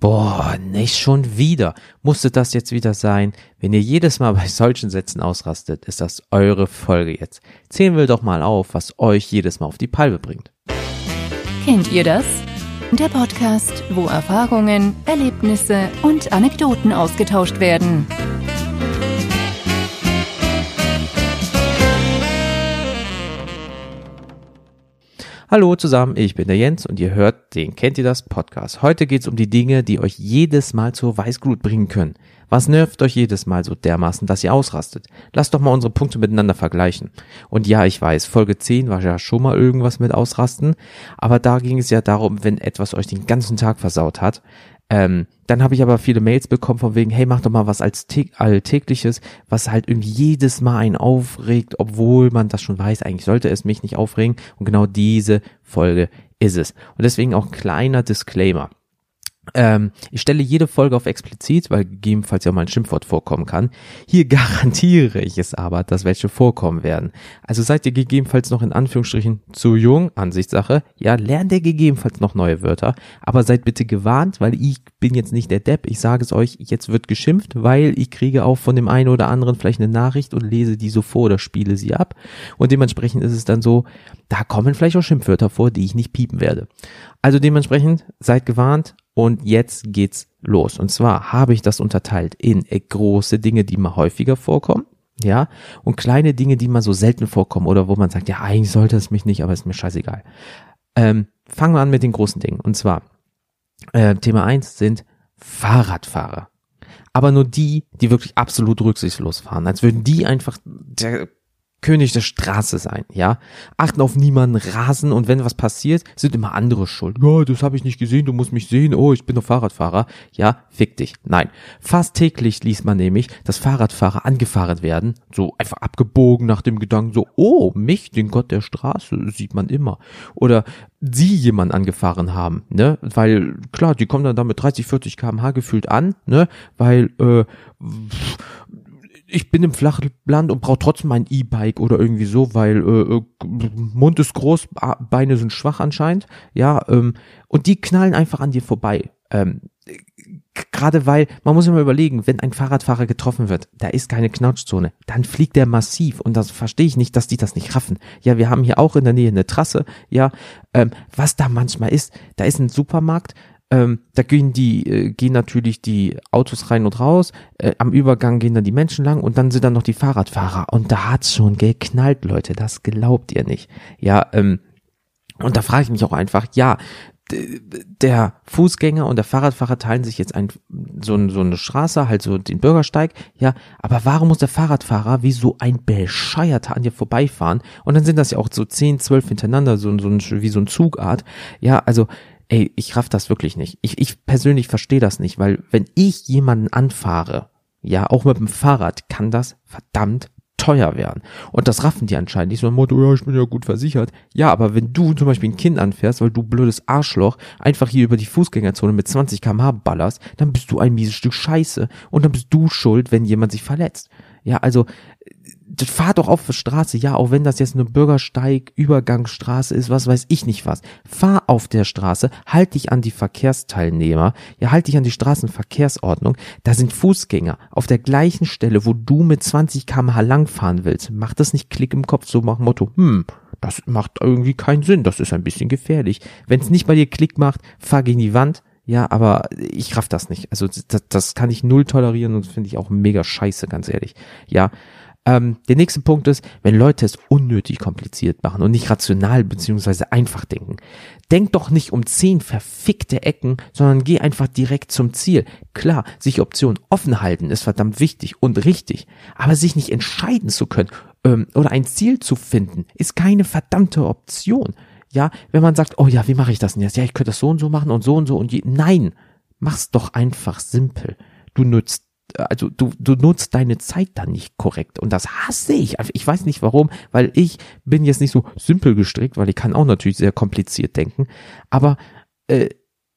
Boah, nicht schon wieder. Musste das jetzt wieder sein? Wenn ihr jedes Mal bei solchen Sätzen ausrastet, ist das eure Folge jetzt. Zählen wir doch mal auf, was euch jedes Mal auf die Palme bringt. Kennt ihr das? Der Podcast, wo Erfahrungen, Erlebnisse und Anekdoten ausgetauscht werden. Hallo zusammen, ich bin der Jens und ihr hört den Kennt ihr das Podcast. Heute geht's um die Dinge, die euch jedes Mal zur Weißglut bringen können. Was nervt euch jedes Mal so dermaßen, dass ihr ausrastet? Lasst doch mal unsere Punkte miteinander vergleichen. Und ja, ich weiß, Folge 10 war ja schon mal irgendwas mit Ausrasten, aber da ging es ja darum, wenn etwas euch den ganzen Tag versaut hat. Ähm, dann habe ich aber viele Mails bekommen von wegen, hey, mach doch mal was als Alltägliches, was halt irgendwie jedes Mal einen aufregt, obwohl man das schon weiß, eigentlich sollte es mich nicht aufregen. Und genau diese Folge ist es. Und deswegen auch kleiner Disclaimer. Ähm, ich stelle jede Folge auf explizit, weil gegebenenfalls ja mal ein Schimpfwort vorkommen kann. Hier garantiere ich es aber, dass welche vorkommen werden. Also seid ihr gegebenenfalls noch in Anführungsstrichen zu jung, Ansichtssache, ja, lernt ihr gegebenenfalls noch neue Wörter, aber seid bitte gewarnt, weil ich bin jetzt nicht der Depp, ich sage es euch, jetzt wird geschimpft, weil ich kriege auch von dem einen oder anderen vielleicht eine Nachricht und lese die so vor oder spiele sie ab und dementsprechend ist es dann so, da kommen vielleicht auch Schimpfwörter vor, die ich nicht piepen werde. Also dementsprechend seid gewarnt und jetzt geht's los. Und zwar habe ich das unterteilt in große Dinge, die mal häufiger vorkommen. Ja, und kleine Dinge, die mal so selten vorkommen oder wo man sagt, ja, eigentlich sollte es mich nicht, aber ist mir scheißegal. Ähm, fangen wir an mit den großen Dingen. Und zwar, äh, Thema eins sind Fahrradfahrer. Aber nur die, die wirklich absolut rücksichtslos fahren. Als würden die einfach der König der Straße sein, ja. Achten auf niemanden, rasen und wenn was passiert, sind immer andere schuld. Ja, das habe ich nicht gesehen, du musst mich sehen, oh, ich bin doch Fahrradfahrer. Ja, fick dich. Nein. Fast täglich liest man nämlich, dass Fahrradfahrer angefahren werden, so einfach abgebogen nach dem Gedanken so, oh, mich, den Gott der Straße, sieht man immer. Oder sie jemanden angefahren haben, ne? Weil, klar, die kommen dann da mit 30, 40 kmh gefühlt an, ne? Weil, äh, ich bin im Flachland und brauche trotzdem ein E-Bike oder irgendwie so, weil äh, äh Mund ist groß, Beine sind schwach anscheinend, ja, ähm, und die knallen einfach an dir vorbei. Ähm, Gerade weil, man muss immer überlegen, wenn ein Fahrradfahrer getroffen wird, da ist keine Knautschzone, dann fliegt der massiv und das verstehe ich nicht, dass die das nicht raffen. Ja, wir haben hier auch in der Nähe eine Trasse, ja, ähm, was da manchmal ist, da ist ein Supermarkt, ähm, da gehen die, äh, gehen natürlich die Autos rein und raus. Äh, am Übergang gehen dann die Menschen lang und dann sind dann noch die Fahrradfahrer. Und da hat's schon geknallt, Leute. Das glaubt ihr nicht. Ja, ähm, und da frage ich mich auch einfach, ja, der Fußgänger und der Fahrradfahrer teilen sich jetzt ein, so, so eine Straße, halt so den Bürgersteig, ja, aber warum muss der Fahrradfahrer wie so ein Bescheuerter an dir vorbeifahren? Und dann sind das ja auch so zehn, zwölf hintereinander, so, so ein, wie so ein Zugart, ja, also ey, ich raff das wirklich nicht. Ich, ich persönlich verstehe das nicht, weil wenn ich jemanden anfahre, ja, auch mit dem Fahrrad, kann das verdammt teuer werden. Und das raffen die anscheinend nicht so ein Motto, ja, ich bin ja gut versichert. Ja, aber wenn du zum Beispiel ein Kind anfährst, weil du blödes Arschloch einfach hier über die Fußgängerzone mit 20 kmh ballerst, dann bist du ein mieses Stück Scheiße und dann bist du schuld, wenn jemand sich verletzt. Ja, also fahr doch auf der Straße, ja, auch wenn das jetzt eine Bürgersteig, Übergangsstraße ist, was weiß ich nicht was. Fahr auf der Straße, halt dich an die Verkehrsteilnehmer, ja, halt dich an die Straßenverkehrsordnung. Da sind Fußgänger auf der gleichen Stelle, wo du mit 20 km/h langfahren willst. Mach das nicht Klick im Kopf, so nach Motto, hm, das macht irgendwie keinen Sinn, das ist ein bisschen gefährlich. Wenn es nicht bei dir Klick macht, fahr gegen die Wand, ja, aber ich raff das nicht. Also das, das kann ich null tolerieren und finde ich auch mega scheiße, ganz ehrlich. Ja, ähm, der nächste Punkt ist, wenn Leute es unnötig kompliziert machen und nicht rational beziehungsweise einfach denken. Denk doch nicht um zehn verfickte Ecken, sondern geh einfach direkt zum Ziel. Klar, sich Optionen offen halten ist verdammt wichtig und richtig, aber sich nicht entscheiden zu können ähm, oder ein Ziel zu finden, ist keine verdammte Option. Ja, wenn man sagt, oh ja, wie mache ich das denn jetzt? Ja, ich könnte das so und so machen und so und so und je. Nein, mach's doch einfach simpel. Du nutzt also du, du nutzt deine Zeit dann nicht korrekt. Und das hasse ich. Also ich weiß nicht warum, weil ich bin jetzt nicht so simpel gestrickt, weil ich kann auch natürlich sehr kompliziert denken. Aber äh,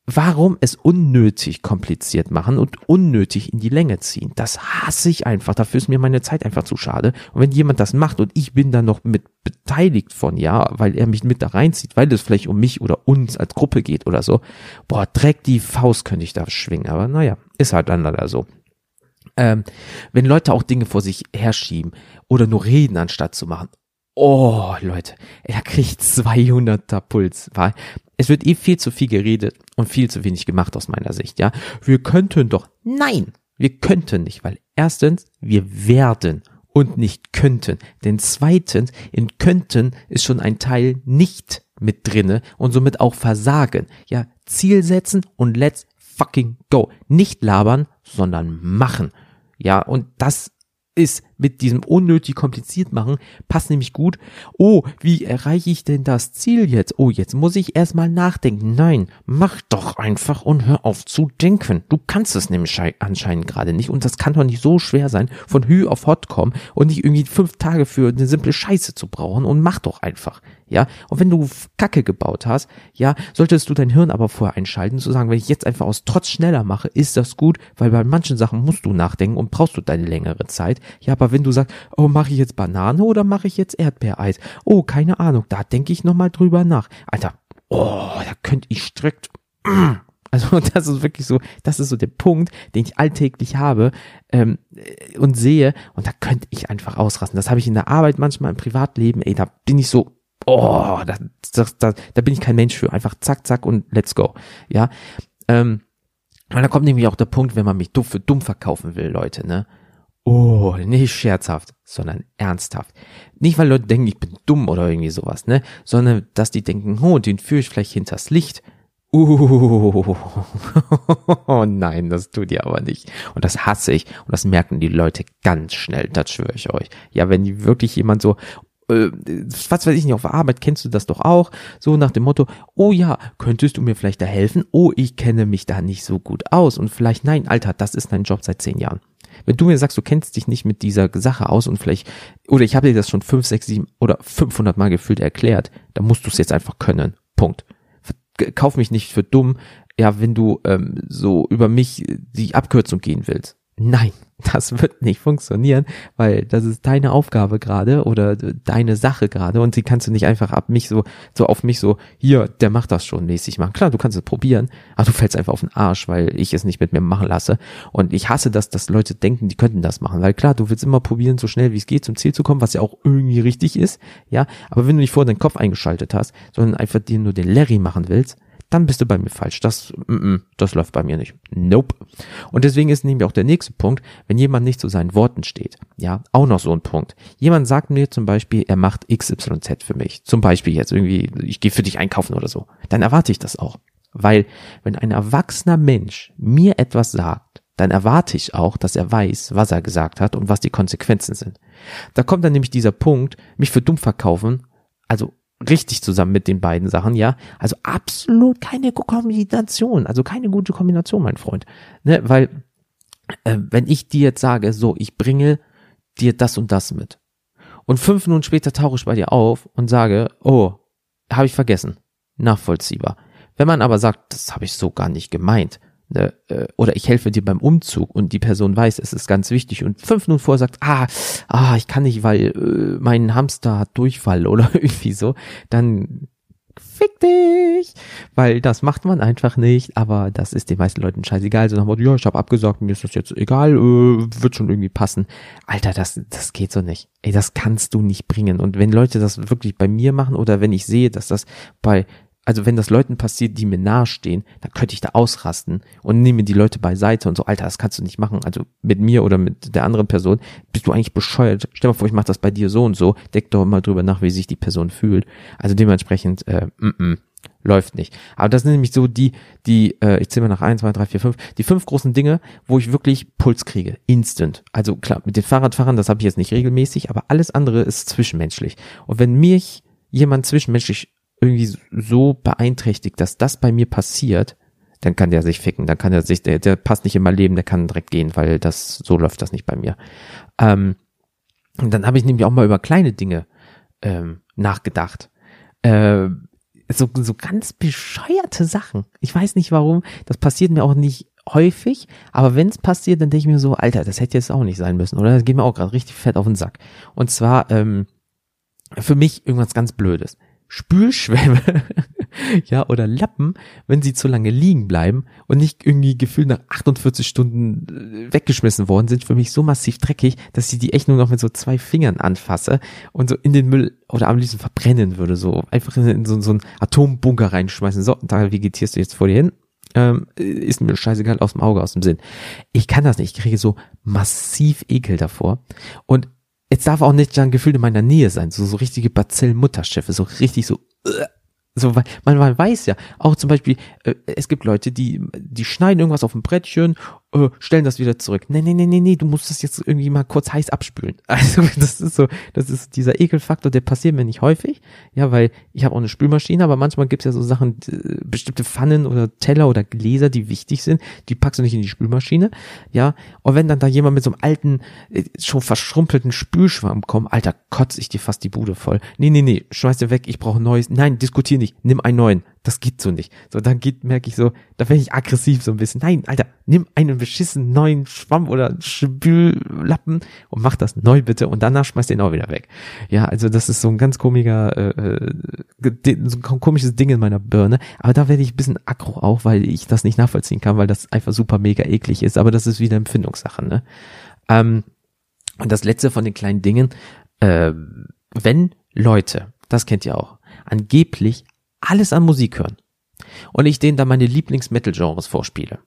warum es unnötig kompliziert machen und unnötig in die Länge ziehen. Das hasse ich einfach. Dafür ist mir meine Zeit einfach zu schade. Und wenn jemand das macht und ich bin da noch mit beteiligt von, ja, weil er mich mit da reinzieht, weil es vielleicht um mich oder uns als Gruppe geht oder so, boah, dreck die Faust könnte ich da schwingen. Aber naja, ist halt dann leider so. Ähm, wenn Leute auch Dinge vor sich herschieben oder nur reden, anstatt zu machen. Oh, Leute, er kriegt 200er Puls. Weil es wird eh viel zu viel geredet und viel zu wenig gemacht aus meiner Sicht, ja. Wir könnten doch, nein, wir könnten nicht, weil erstens, wir werden und nicht könnten. Denn zweitens, in könnten ist schon ein Teil nicht mit drinne und somit auch Versagen. Ja, Ziel setzen und let's fucking go. Nicht labern, sondern machen. Ja, und das ist mit diesem unnötig kompliziert machen, passt nämlich gut. Oh, wie erreiche ich denn das Ziel jetzt? Oh, jetzt muss ich erstmal nachdenken. Nein, mach doch einfach und hör auf zu denken. Du kannst es nämlich anscheinend gerade nicht und das kann doch nicht so schwer sein, von Hü auf Hot kommen und nicht irgendwie fünf Tage für eine simple Scheiße zu brauchen und mach doch einfach. Ja, und wenn du Kacke gebaut hast, ja, solltest du dein Hirn aber vorher einschalten, zu sagen, wenn ich jetzt einfach aus Trotz schneller mache, ist das gut, weil bei manchen Sachen musst du nachdenken und brauchst du deine längere Zeit. Ja, aber wenn du sagst, oh, mache ich jetzt Banane oder mache ich jetzt Erdbeereis? Oh, keine Ahnung, da denke ich nochmal drüber nach. Alter, oh, da könnte ich strikt. Also das ist wirklich so, das ist so der Punkt, den ich alltäglich habe ähm, und sehe und da könnte ich einfach ausrasten. Das habe ich in der Arbeit manchmal im Privatleben, ey, da bin ich so, oh, da, da, da bin ich kein Mensch für. Einfach zack, zack und let's go. Ja. Ähm, weil da kommt nämlich auch der Punkt, wenn man mich dumm für dumm verkaufen will, Leute, ne? Oh, nicht scherzhaft, sondern ernsthaft. Nicht, weil Leute denken, ich bin dumm oder irgendwie sowas, ne? Sondern, dass die denken, oh, den führe ich vielleicht hinters Licht. Uh, oh nein, das tut ihr aber nicht. Und das hasse ich. Und das merken die Leute ganz schnell, das schwöre ich euch. Ja, wenn wirklich jemand so, äh, was weiß ich nicht, auf der Arbeit kennst du das doch auch, so nach dem Motto, oh ja, könntest du mir vielleicht da helfen? Oh, ich kenne mich da nicht so gut aus und vielleicht, nein, Alter, das ist dein Job seit zehn Jahren. Wenn du mir sagst, du kennst dich nicht mit dieser Sache aus und vielleicht, oder ich habe dir das schon fünf, sechs, sieben oder 500 Mal gefühlt erklärt, dann musst du es jetzt einfach können. Punkt. Kauf mich nicht für dumm, ja, wenn du ähm, so über mich die Abkürzung gehen willst. Nein, das wird nicht funktionieren, weil das ist deine Aufgabe gerade oder deine Sache gerade und die kannst du nicht einfach ab mich so, so auf mich so, hier, der macht das schon mäßig machen. Klar, du kannst es probieren, aber du fällst einfach auf den Arsch, weil ich es nicht mit mir machen lasse. Und ich hasse das, dass Leute denken, die könnten das machen, weil klar, du willst immer probieren, so schnell wie es geht zum Ziel zu kommen, was ja auch irgendwie richtig ist, ja, aber wenn du nicht vor deinen Kopf eingeschaltet hast, sondern einfach dir nur den Larry machen willst, dann bist du bei mir falsch. Das, mm, mm, das läuft bei mir nicht. Nope. Und deswegen ist nämlich auch der nächste Punkt, wenn jemand nicht zu seinen Worten steht. Ja, auch noch so ein Punkt. Jemand sagt mir zum Beispiel, er macht XYZ für mich. Zum Beispiel jetzt irgendwie, ich gehe für dich einkaufen oder so. Dann erwarte ich das auch. Weil, wenn ein erwachsener Mensch mir etwas sagt, dann erwarte ich auch, dass er weiß, was er gesagt hat und was die Konsequenzen sind. Da kommt dann nämlich dieser Punkt, mich für dumm verkaufen, also richtig zusammen mit den beiden Sachen, ja. Also absolut keine Kombination, also keine gute Kombination, mein Freund. Ne, weil, äh, wenn ich dir jetzt sage, so, ich bringe dir das und das mit. Und fünf Minuten später tauche ich bei dir auf und sage, oh, habe ich vergessen. Nachvollziehbar. Wenn man aber sagt, das habe ich so gar nicht gemeint, ne, äh, oder ich helfe dir beim Umzug und die Person weiß, es ist ganz wichtig und fünf Minuten vorher sagt, ah, ah, ich kann nicht, weil äh, mein Hamster hat Durchfall oder irgendwie so, dann fick dich, weil das macht man einfach nicht, aber das ist den meisten Leuten scheißegal, so nach dem Motto, ja, ich habe abgesagt, mir ist das jetzt egal, äh, wird schon irgendwie passen. Alter, das, das geht so nicht. Ey, das kannst du nicht bringen. Und wenn Leute das wirklich bei mir machen oder wenn ich sehe, dass das bei also wenn das Leuten passiert, die mir nahestehen, dann könnte ich da ausrasten und nehme die Leute beiseite und so, Alter, das kannst du nicht machen. Also mit mir oder mit der anderen Person bist du eigentlich bescheuert. Stell mal vor, ich mache das bei dir so und so. Deck doch mal drüber nach, wie sich die Person fühlt. Also dementsprechend, äh, mm, mm, läuft nicht. Aber das sind nämlich so die, die, äh, ich zähle mal nach eins, zwei, drei, vier, fünf, die fünf großen Dinge, wo ich wirklich Puls kriege, instant. Also klar, mit den Fahrradfahrern, das habe ich jetzt nicht regelmäßig, aber alles andere ist zwischenmenschlich. Und wenn mich jemand zwischenmenschlich irgendwie so beeinträchtigt, dass das bei mir passiert, dann kann der sich ficken, dann kann er sich, der, der passt nicht in mein Leben, der kann direkt gehen, weil das, so läuft das nicht bei mir. Ähm, und dann habe ich nämlich auch mal über kleine Dinge ähm, nachgedacht. Äh, so, so ganz bescheuerte Sachen. Ich weiß nicht warum. Das passiert mir auch nicht häufig, aber wenn es passiert, dann denke ich mir so, Alter, das hätte jetzt auch nicht sein müssen, oder? Das geht mir auch gerade richtig fett auf den Sack. Und zwar, ähm, für mich irgendwas ganz Blödes. Spülschwämme, ja, oder Lappen, wenn sie zu lange liegen bleiben und nicht irgendwie gefühlt nach 48 Stunden äh, weggeschmissen worden sind, für mich so massiv dreckig, dass ich die echt nur noch mit so zwei Fingern anfasse und so in den Müll oder am liebsten verbrennen würde, so einfach in so, so einen Atombunker reinschmeißen. So, da vegetierst du jetzt vor dir hin. Ähm, ist mir scheißegal aus dem Auge, aus dem Sinn. Ich kann das nicht. Ich kriege so massiv Ekel davor. Und jetzt darf auch nicht dann gefühlt in meiner Nähe sein, so, so richtige Bazillen-Mutterschiffe, so richtig so, uh, so, man, man weiß ja, auch zum Beispiel, äh, es gibt Leute, die, die schneiden irgendwas auf dem Brettchen, äh, stellen das wieder zurück. Nee, nee, nee, nee, nee, du musst das jetzt irgendwie mal kurz heiß abspülen. Also das ist so, das ist dieser Ekelfaktor, der passiert mir nicht häufig, ja, weil ich habe auch eine Spülmaschine, aber manchmal gibt's ja so Sachen, äh, bestimmte Pfannen oder Teller oder Gläser, die wichtig sind, die packst du nicht in die Spülmaschine, ja. Und wenn dann da jemand mit so einem alten, äh, schon verschrumpelten Spülschwamm kommt, Alter, kotz ich dir fast die Bude voll. Nee, nee, nee, schmeiß dir weg, ich brauche neues. Nein, diskutier nicht, nimm einen neuen. Das geht so nicht. So, dann geht, merke ich so, da werde ich aggressiv so ein bisschen. Nein, Alter, nimm einen beschissenen neuen Schwamm oder Spüllappen und mach das neu bitte und danach schmeißt den auch wieder weg. Ja, also das ist so ein ganz komischer, äh, äh so ein komisches Ding in meiner Birne. Aber da werde ich ein bisschen aggro auch, weil ich das nicht nachvollziehen kann, weil das einfach super mega eklig ist. Aber das ist wieder Empfindungssache, ne? Ähm, und das letzte von den kleinen Dingen, äh, wenn Leute, das kennt ihr auch, angeblich alles an Musik hören und ich denen dann meine Lieblings-Metal-Genres vorspiele.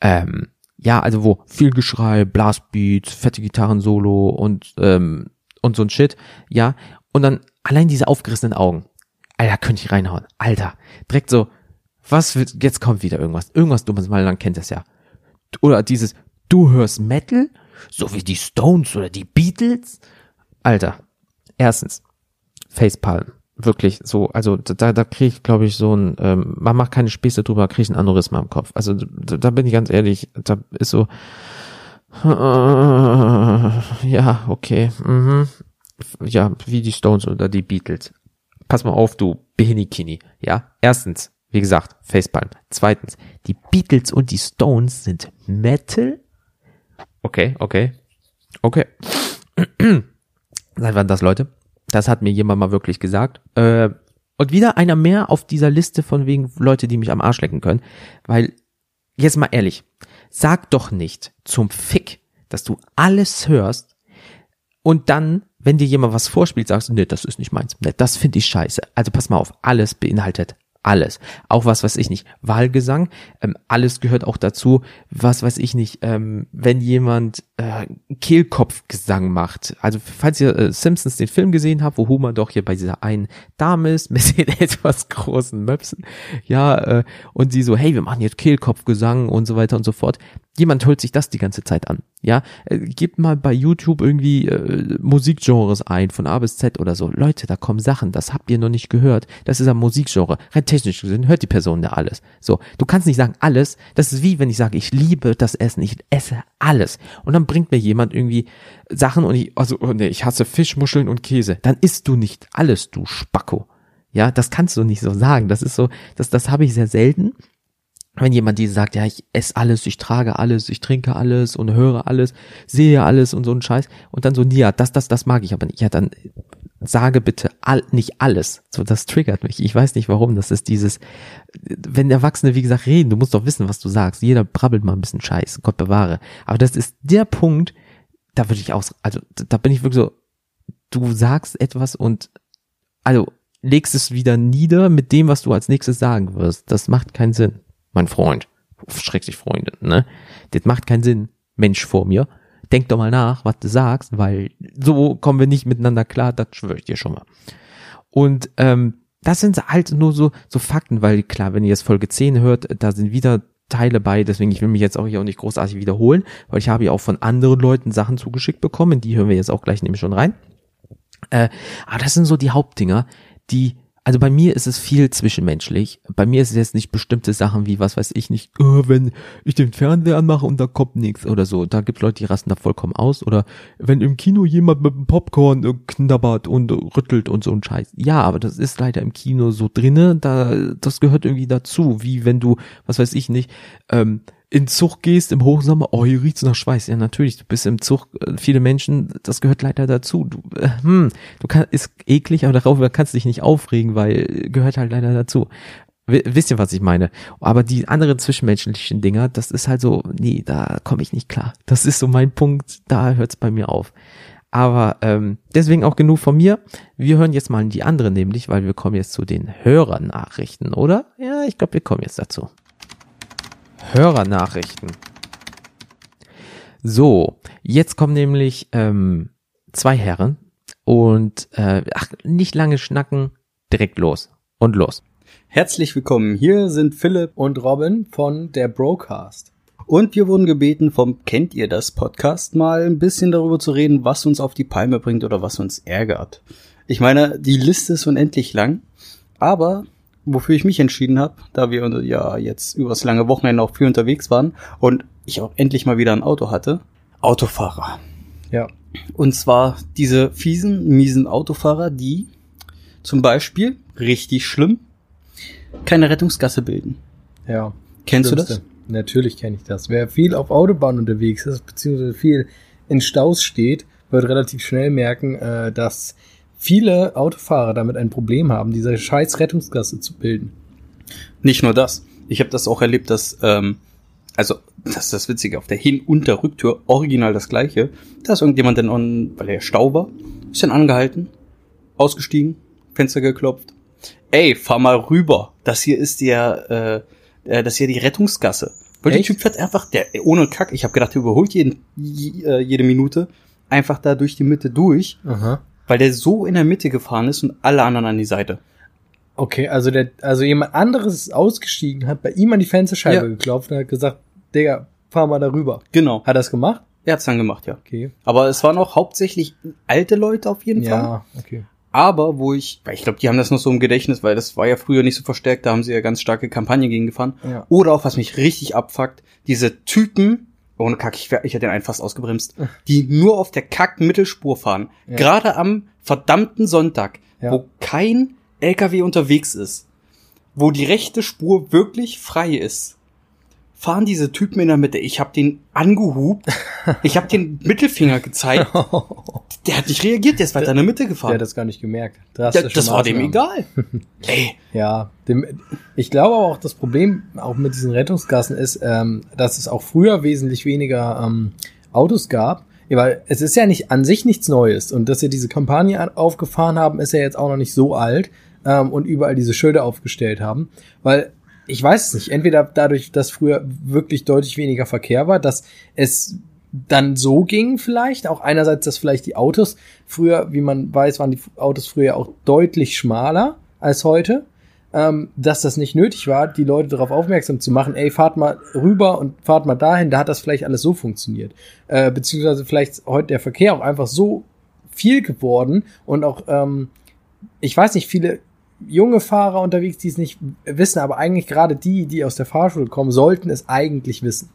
Ähm, ja, also wo viel Geschrei, Blastbeats, fette Gitarren-Solo und ähm, und so ein Shit, ja, und dann allein diese aufgerissenen Augen. Alter, könnte ich reinhauen. Alter, direkt so, was wird, jetzt kommt wieder irgendwas, irgendwas dummes, weil man kennt das ja. Oder dieses, du hörst Metal, so wie die Stones oder die Beatles. Alter, erstens, Facepalm wirklich so, also da, da kriege ich, glaube ich, so ein, ähm, man macht keine Späße drüber, kriege ich ein Aneurysma im Kopf. Also da, da bin ich ganz ehrlich, da ist so, äh, ja, okay, mhm. ja, wie die Stones oder die Beatles. Pass mal auf, du Behinikini, ja. Erstens, wie gesagt, Facepalm. Zweitens, die Beatles und die Stones sind Metal. Okay, okay, okay. Seit wann das, Leute? Das hat mir jemand mal wirklich gesagt. Äh, und wieder einer mehr auf dieser Liste von wegen Leute, die mich am Arsch lecken können. Weil, jetzt mal ehrlich, sag doch nicht zum Fick, dass du alles hörst und dann, wenn dir jemand was vorspielt, sagst du, nee, das ist nicht meins. Nee, das finde ich scheiße. Also pass mal auf, alles beinhaltet alles. Auch was weiß ich nicht, Wahlgesang, ähm, alles gehört auch dazu, was weiß ich nicht, ähm, wenn jemand äh, Kehlkopfgesang macht. Also falls ihr äh, Simpsons den Film gesehen habt, wo Homer doch hier bei dieser einen Dame ist, mit den etwas großen Möpsen, ja, äh, und sie so, hey, wir machen jetzt Kehlkopfgesang und so weiter und so fort. Jemand holt sich das die ganze Zeit an. Ja, äh, gebt mal bei YouTube irgendwie äh, Musikgenres ein, von A bis Z oder so. Leute, da kommen Sachen, das habt ihr noch nicht gehört. Das ist ein Musikgenre. Rein technisch gesehen hört die Person ja alles. So, du kannst nicht sagen alles. Das ist wie wenn ich sage, ich liebe das Essen, ich esse alles. Und dann bringt mir jemand irgendwie Sachen und ich, also, oh nee, ich hasse Fisch, Muscheln und Käse. Dann isst du nicht alles, du Spacko. Ja, das kannst du nicht so sagen. Das ist so, das, das habe ich sehr selten wenn jemand die sagt, ja, ich esse alles, ich trage alles, ich trinke alles und höre alles, sehe alles und so ein Scheiß und dann so, ja, das, das, das mag ich aber nicht. Ja, dann sage bitte all, nicht alles. So, das triggert mich. Ich weiß nicht warum. Das ist dieses, wenn Erwachsene, wie gesagt, reden, du musst doch wissen, was du sagst. Jeder brabbelt mal ein bisschen Scheiß, Gott bewahre. Aber das ist der Punkt, da würde ich aus, also da bin ich wirklich so, du sagst etwas und, also legst es wieder nieder mit dem, was du als nächstes sagen wirst. Das macht keinen Sinn mein Freund, schrecklich Freundin, ne? Das macht keinen Sinn, Mensch vor mir. Denk doch mal nach, was du sagst, weil so kommen wir nicht miteinander klar, das schwöre ich dir schon mal. Und ähm, das sind halt nur so, so Fakten, weil klar, wenn ihr jetzt Folge 10 hört, da sind wieder Teile bei, deswegen ich will mich jetzt auch hier auch nicht großartig wiederholen, weil ich habe ja auch von anderen Leuten Sachen zugeschickt bekommen, die hören wir jetzt auch gleich nämlich schon rein. Äh, aber das sind so die Hauptdinger, die also bei mir ist es viel zwischenmenschlich. Bei mir ist es jetzt nicht bestimmte Sachen wie, was weiß ich nicht, oh, wenn ich den Fernseher anmache und da kommt nichts oder so. Da gibt Leute, die rasten da vollkommen aus. Oder wenn im Kino jemand mit dem Popcorn äh, knabbert und rüttelt und so ein Scheiß. Ja, aber das ist leider im Kino so drinne. Da, das gehört irgendwie dazu. Wie wenn du, was weiß ich nicht, ähm, in Zug gehst im Hochsommer, oh, hier riecht's nach Schweiß. Ja, natürlich, du bist im Zug, äh, viele Menschen, das gehört leider dazu. Du, äh, hm, du kannst, ist eklig, aber darauf kannst du dich nicht aufregen, weil gehört halt leider dazu. Wisst ihr, was ich meine? Aber die anderen zwischenmenschlichen Dinger, das ist halt so, nee, da komme ich nicht klar. Das ist so mein Punkt, da hört's bei mir auf. Aber ähm, deswegen auch genug von mir. Wir hören jetzt mal in die anderen nämlich, weil wir kommen jetzt zu den Hörernachrichten, oder? Ja, ich glaube, wir kommen jetzt dazu. Hörernachrichten. So, jetzt kommen nämlich ähm, zwei Herren und äh, ach, nicht lange schnacken, direkt los und los. Herzlich willkommen. Hier sind Philipp und Robin von der Broadcast. Und wir wurden gebeten vom Kennt ihr das Podcast mal ein bisschen darüber zu reden, was uns auf die Palme bringt oder was uns ärgert. Ich meine, die Liste ist unendlich lang, aber wofür ich mich entschieden habe, da wir ja jetzt übers lange Wochenende auch viel unterwegs waren und ich auch endlich mal wieder ein Auto hatte. Autofahrer. Ja. Und zwar diese fiesen, miesen Autofahrer, die zum Beispiel, richtig schlimm, keine Rettungsgasse bilden. Ja. Kennst Schlimmste. du das? Natürlich kenne ich das. Wer viel auf Autobahn unterwegs ist, beziehungsweise viel in Staus steht, wird relativ schnell merken, äh, dass viele Autofahrer damit ein Problem haben, diese scheiß Rettungsgasse zu bilden. Nicht nur das. Ich habe das auch erlebt, dass, ähm, also, das ist das Witzige, auf der Hin- und der Rücktür original das gleiche. Da ist irgendjemand dann, on, weil er Stau war, ist dann angehalten, ausgestiegen, Fenster geklopft. Ey, fahr mal rüber. Das hier ist der, äh, äh das hier die Rettungsgasse. Weil Echt? der Typ fährt einfach, der ohne Kack, ich habe gedacht, der überholt jeden, äh, jede Minute, einfach da durch die Mitte durch. Aha weil der so in der Mitte gefahren ist und alle anderen an die Seite. Okay, also der, also jemand anderes ist ausgestiegen, hat bei ihm an die Fensterscheibe ja. geklopft und hat gesagt, Digga, fahr mal darüber. Genau. Hat er das gemacht? Er hat's dann gemacht, ja. Okay. Aber es waren auch hauptsächlich alte Leute auf jeden ja, Fall. Ja, okay. Aber wo ich, weil ich glaube, die haben das noch so im Gedächtnis, weil das war ja früher nicht so verstärkt, da haben sie ja ganz starke Kampagne gegen gefahren. Ja. Oder auch, was mich richtig abfuckt, diese Typen, ohne Kack, ich, ich hätte den einen fast ausgebremst, die nur auf der Kack-Mittelspur fahren. Ja. Gerade am verdammten Sonntag, ja. wo kein LKW unterwegs ist, wo die rechte Spur wirklich frei ist fahren diese Typen in der Mitte. Ich habe den angehubt, ich habe den Mittelfinger gezeigt. Der hat nicht reagiert, der ist weiter in der Mitte gefahren. Der hat das gar nicht gemerkt. Das, das war dem egal. Ey. Ja, dem, ich glaube auch, das Problem auch mit diesen Rettungsgassen ist, ähm, dass es auch früher wesentlich weniger ähm, Autos gab. Ja, weil es ist ja nicht an sich nichts Neues. Und dass sie diese Kampagne aufgefahren haben, ist ja jetzt auch noch nicht so alt ähm, und überall diese Schilder aufgestellt haben. Weil ich weiß es nicht, entweder dadurch, dass früher wirklich deutlich weniger Verkehr war, dass es dann so ging vielleicht, auch einerseits, dass vielleicht die Autos früher, wie man weiß, waren die Autos früher auch deutlich schmaler als heute, ähm, dass das nicht nötig war, die Leute darauf aufmerksam zu machen, ey, fahrt mal rüber und fahrt mal dahin, da hat das vielleicht alles so funktioniert. Äh, beziehungsweise vielleicht heute der Verkehr auch einfach so viel geworden und auch, ähm, ich weiß nicht, viele junge Fahrer unterwegs, die es nicht wissen, aber eigentlich gerade die, die aus der Fahrschule kommen, sollten es eigentlich wissen.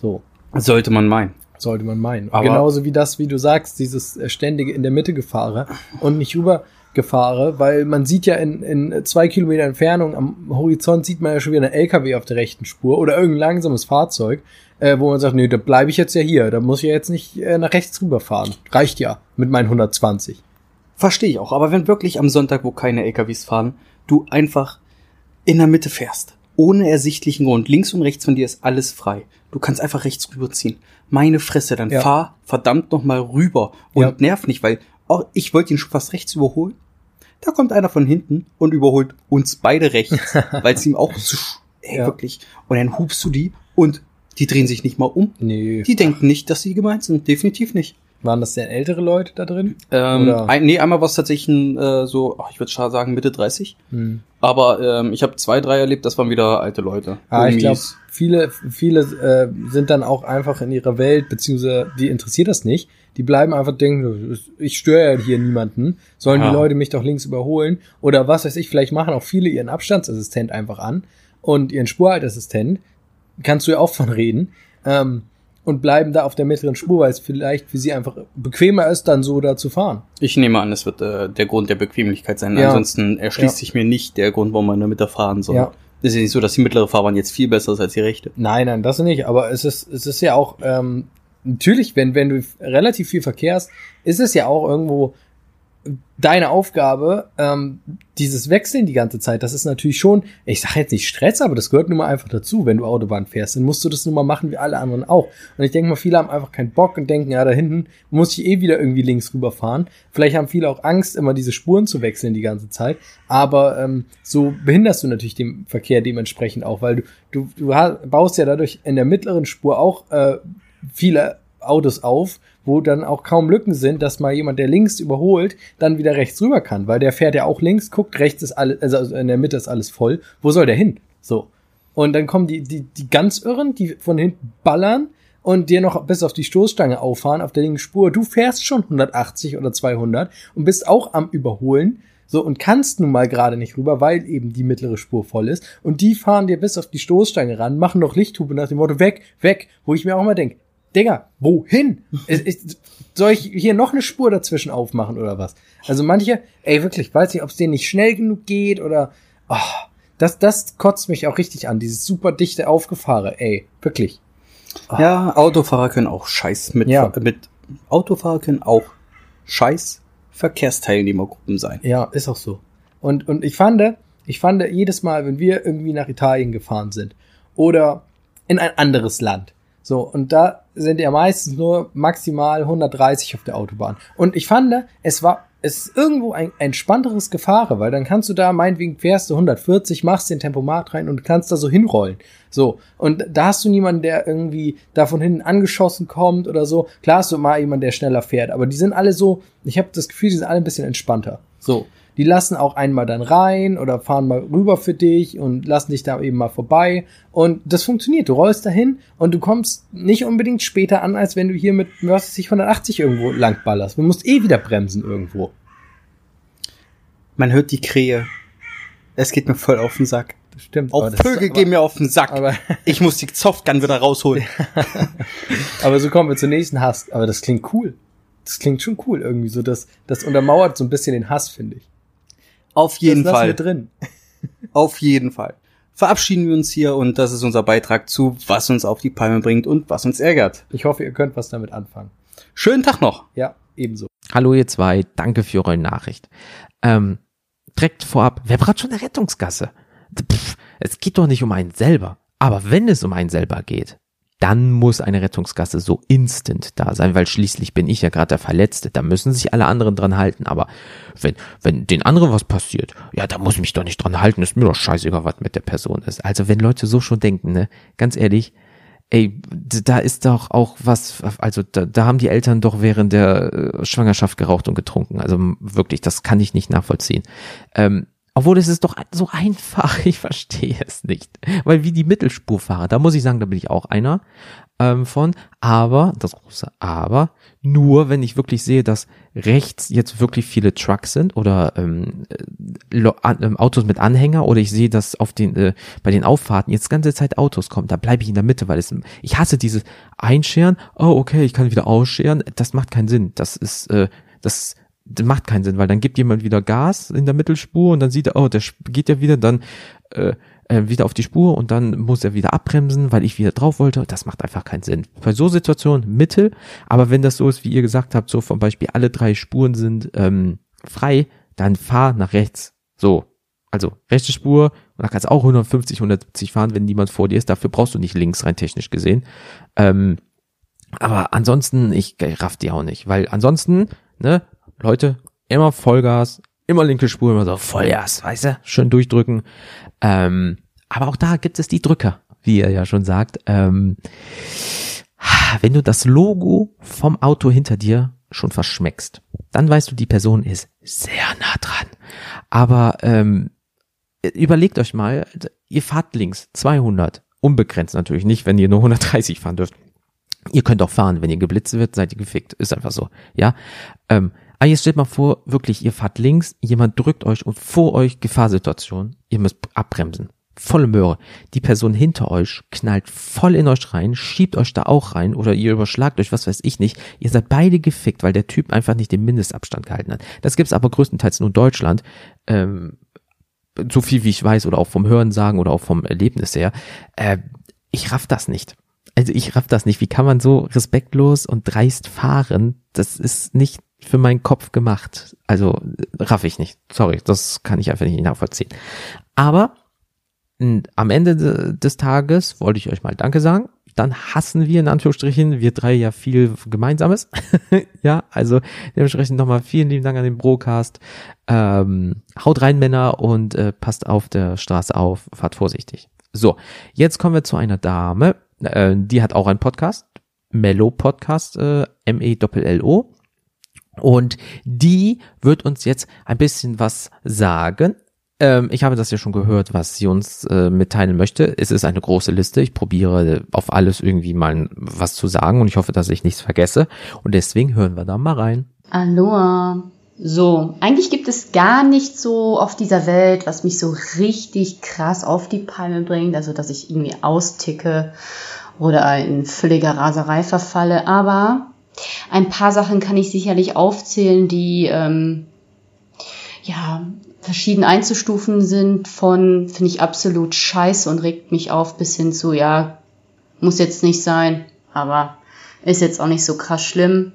So. Sollte man meinen. Sollte man meinen. Aber Genauso wie das, wie du sagst, dieses ständige in der Mitte Gefahre und nicht rüber Gefahre, weil man sieht ja in, in zwei Kilometer Entfernung am Horizont sieht man ja schon wieder einen LKW auf der rechten Spur oder irgendein langsames Fahrzeug, äh, wo man sagt, nee, da bleibe ich jetzt ja hier, da muss ich ja jetzt nicht äh, nach rechts rüberfahren. Reicht ja mit meinen 120. Verstehe ich auch. Aber wenn wirklich am Sonntag, wo keine LKWs fahren, du einfach in der Mitte fährst, ohne ersichtlichen Grund, links und rechts von dir ist alles frei. Du kannst einfach rechts rüberziehen. Meine Fresse, dann ja. fahr verdammt noch mal rüber und ja. nerv nicht, weil oh, ich wollte ihn schon fast rechts überholen. Da kommt einer von hinten und überholt uns beide rechts, weil es ihm auch so, ey, ja. wirklich. Und dann hubst du die und die drehen sich nicht mal um. Nee. Die denken nicht, dass sie gemeint sind. Definitiv nicht. Waren das denn ältere Leute da drin? Ähm, ein, nee, einmal war es tatsächlich ein, äh, so, ach, ich würde schon sagen Mitte 30. Hm. Aber ähm, ich habe zwei, drei erlebt, das waren wieder alte Leute. Ah, ich glaube, viele, viele äh, sind dann auch einfach in ihrer Welt, beziehungsweise die interessiert das nicht. Die bleiben einfach denken, ich störe ja hier niemanden, sollen Ja. die Leute mich doch links überholen oder was weiß ich, vielleicht machen auch viele ihren Abstandsassistent einfach an und ihren Spurhaltassistent, kannst du ja auch von reden, ähm, und bleiben da auf der mittleren Spur, weil es vielleicht für sie einfach bequemer ist, dann so da zu fahren. Ich nehme an, es wird äh, der Grund der Bequemlichkeit sein. Ja. Ansonsten erschließt Ja. sich mir nicht der Grund, warum man in der Mitte fahren soll. Ja. Es ist ja nicht so, dass die mittlere Fahrbahn jetzt viel besser ist als die rechte. Nein, nein, das nicht. Aber es ist, es ist ja auch, ähm, natürlich, wenn, wenn du relativ viel Verkehr hast, ist es ja auch irgendwo deine Aufgabe, ähm, dieses Wechseln die ganze Zeit. Das ist natürlich schon, ich sage jetzt nicht Stress, aber das gehört nun mal einfach dazu, wenn du Autobahn fährst. Dann musst du das nun mal machen wie alle anderen auch. Und ich denke mal, viele haben einfach keinen Bock und denken, ja, da hinten muss ich eh wieder irgendwie links rüberfahren. Vielleicht haben viele auch Angst, immer diese Spuren zu wechseln die ganze Zeit. Aber ähm, so behinderst du natürlich den Verkehr dementsprechend auch, weil du, du, du baust ja dadurch in der mittleren Spur auch äh, viele Autos auf, wo dann auch kaum Lücken sind, dass mal jemand, der links überholt, dann wieder rechts rüber kann, weil der fährt ja auch links, guckt, rechts ist alles, also in der Mitte ist alles voll. Wo soll der hin? So. Und dann kommen die, die, die ganz Irren, die von hinten ballern und dir noch bis auf die Stoßstange auffahren auf der linken Spur. Du fährst schon 180 oder 200 und bist auch am Überholen. So, und kannst nun mal gerade nicht rüber, weil eben die mittlere Spur voll ist. Und die fahren dir bis auf die Stoßstange ran, machen noch Lichthupe nach dem Motto, weg, weg. Wo ich mir auch immer denke, Digga, wohin? Es- Soll ich hier noch eine Spur dazwischen aufmachen oder was? Also manche, ey, wirklich, weiß nicht, ob es denen nicht schnell genug geht oder, oh, das, das kotzt mich auch richtig an, dieses super dichte Aufgefahre, ey, wirklich. Ja, Autofahrer können auch scheiß mit, Ja. mit Autofahrer können auch scheiß Verkehrsteilnehmergruppen sein. Ja, ist auch so. Und, und ich fand, ich fand jedes Mal, wenn wir irgendwie nach Italien gefahren sind oder in ein anderes Land, so, und da sind ja meistens nur maximal 130 auf der Autobahn. Und ich fand, es war, es ist irgendwo ein entspannteres Gefahre, weil dann kannst du da, meinetwegen fährst du 140, machst den Tempomat rein und kannst da so hinrollen. So. Und da hast du niemanden, der irgendwie da von hinten angeschossen kommt oder so. Klar hast du mal jemanden, der schneller fährt, aber die sind alle so, ich habe das Gefühl, die sind alle ein bisschen entspannter. So. Die lassen auch einmal dann rein oder fahren mal rüber für dich und lassen dich da eben mal vorbei. Und das funktioniert. Du rollst dahin und du kommst nicht unbedingt später an, als wenn du hier mit, was weiß ich, 180 irgendwo langballerst. Du musst eh wieder bremsen irgendwo. Man hört die Krähe. Es geht mir voll auf den Sack. Das stimmt. Auch Vögel gehen mir auf den Sack. Aber, ich muss die Softgun wieder rausholen. aber so kommen wir zur nächsten Hass. Aber das klingt cool. Das klingt schon cool irgendwie so. Das, das untermauert so ein bisschen den Hass, finde ich. Auf jeden das lassen Fall. wir drin. Auf jeden Fall. Verabschieden wir uns hier und das ist unser Beitrag zu, was uns auf die Palme bringt und was uns ärgert. Ich hoffe, ihr könnt was damit anfangen. Schönen Tag noch. Ja, ebenso. Hallo ihr zwei, danke für eure Nachricht. Ähm, direkt vorab, wer braucht schon eine Rettungsgasse? Pff, es geht doch nicht um einen selber. Aber wenn es um einen selber geht, dann muss eine Rettungsgasse so instant da sein, weil schließlich bin ich ja gerade der Verletzte. Da müssen sich alle anderen dran halten. Aber wenn, wenn den anderen was passiert, ja, da muss ich mich doch nicht dran halten. Ist mir doch scheißegal, was mit der Person ist. Also wenn Leute so schon denken, ne, ganz ehrlich, ey, da ist doch auch was, also da, da haben die Eltern doch während der äh, Schwangerschaft geraucht und getrunken. Also wirklich, das kann ich nicht nachvollziehen. Ähm, obwohl es ist doch so einfach, ich verstehe es nicht. Weil wie die Mittelspurfahrer, da muss ich sagen, da bin ich auch einer ähm, von. Aber, das große Aber, nur wenn ich wirklich sehe, dass rechts jetzt wirklich viele Trucks sind oder ähm, äh, ähm, Autos mit Anhänger oder ich sehe, dass auf den äh, bei den Auffahrten jetzt ganze Zeit Autos kommen, da bleibe ich in der Mitte, weil es ich hasse dieses Einscheren. Oh, okay, ich kann wieder ausscheren. Das macht keinen Sinn. Das ist äh, das das macht keinen Sinn, weil dann gibt jemand wieder Gas in der Mittelspur und dann sieht er, oh, der geht ja wieder dann äh, äh, wieder auf die Spur und dann muss er wieder abbremsen, weil ich wieder drauf wollte. Das macht einfach keinen Sinn. Bei so Situationen Mittel, aber wenn das so ist, wie ihr gesagt habt, so zum Beispiel alle drei Spuren sind ähm, frei, dann fahr nach rechts. So, also rechte Spur und da kannst du auch 150, 170 fahren, wenn niemand vor dir ist. Dafür brauchst du nicht links rein technisch gesehen. Ähm, aber ansonsten, ich raff die auch nicht, weil ansonsten, ne, Leute, immer Vollgas, immer linke Spur, immer so Vollgas, weißt du, schön durchdrücken. Ähm, aber auch da gibt es die Drücker, wie er ja schon sagt. Ähm, wenn du das Logo vom Auto hinter dir schon verschmeckst, dann weißt du, die Person ist sehr nah dran. Aber ähm, überlegt euch mal, ihr fahrt links 200, unbegrenzt natürlich nicht, wenn ihr nur 130 fahren dürft. Ihr könnt auch fahren, wenn ihr geblitzt wird, seid ihr gefickt. Ist einfach so. Ja. Ähm, aber jetzt stellt mal vor, wirklich, ihr fahrt links, jemand drückt euch und vor euch Gefahrsituation. Ihr müsst abbremsen. Volle Möhre. Die Person hinter euch knallt voll in euch rein, schiebt euch da auch rein oder ihr überschlagt euch, was weiß ich nicht. Ihr seid beide gefickt, weil der Typ einfach nicht den Mindestabstand gehalten hat. Das gibt's aber größtenteils nur in Deutschland. Ähm, so viel wie ich weiß oder auch vom Hören sagen oder auch vom Erlebnis her. Äh, ich raff das nicht. Also ich raff das nicht. Wie kann man so respektlos und dreist fahren? Das ist nicht für meinen Kopf gemacht. Also raff ich nicht. Sorry, das kann ich einfach nicht nachvollziehen. Aber am Ende des Tages wollte ich euch mal Danke sagen. Dann hassen wir in Anführungsstrichen, wir drei ja viel Gemeinsames. ja, also dementsprechend nochmal vielen lieben Dank an den Brocast. Ähm, haut rein, Männer, und äh, passt auf der Straße auf, fahrt vorsichtig. So, jetzt kommen wir zu einer Dame, äh, die hat auch einen Podcast, Mellow Podcast, äh, M-E-L-L-O. Und die wird uns jetzt ein bisschen was sagen ähm, ich habe das ja schon gehört, was sie uns äh, mitteilen möchte. Es ist eine große Liste. Ich probiere auf alles irgendwie mal was zu sagen und ich hoffe, dass ich nichts vergesse. Und deswegen hören wir da mal rein. Aloha. So, eigentlich gibt es gar nicht so auf dieser Welt, was mich so richtig krass auf die Palme bringt, also dass ich irgendwie austicke oder in völliger Raserei verfalle. Aber ein paar Sachen kann ich sicherlich aufzählen, die ähm, ja verschieden einzustufen sind von, finde ich absolut scheiße und regt mich auf, bis hin zu, ja, muss jetzt nicht sein, aber ist jetzt auch nicht so krass schlimm.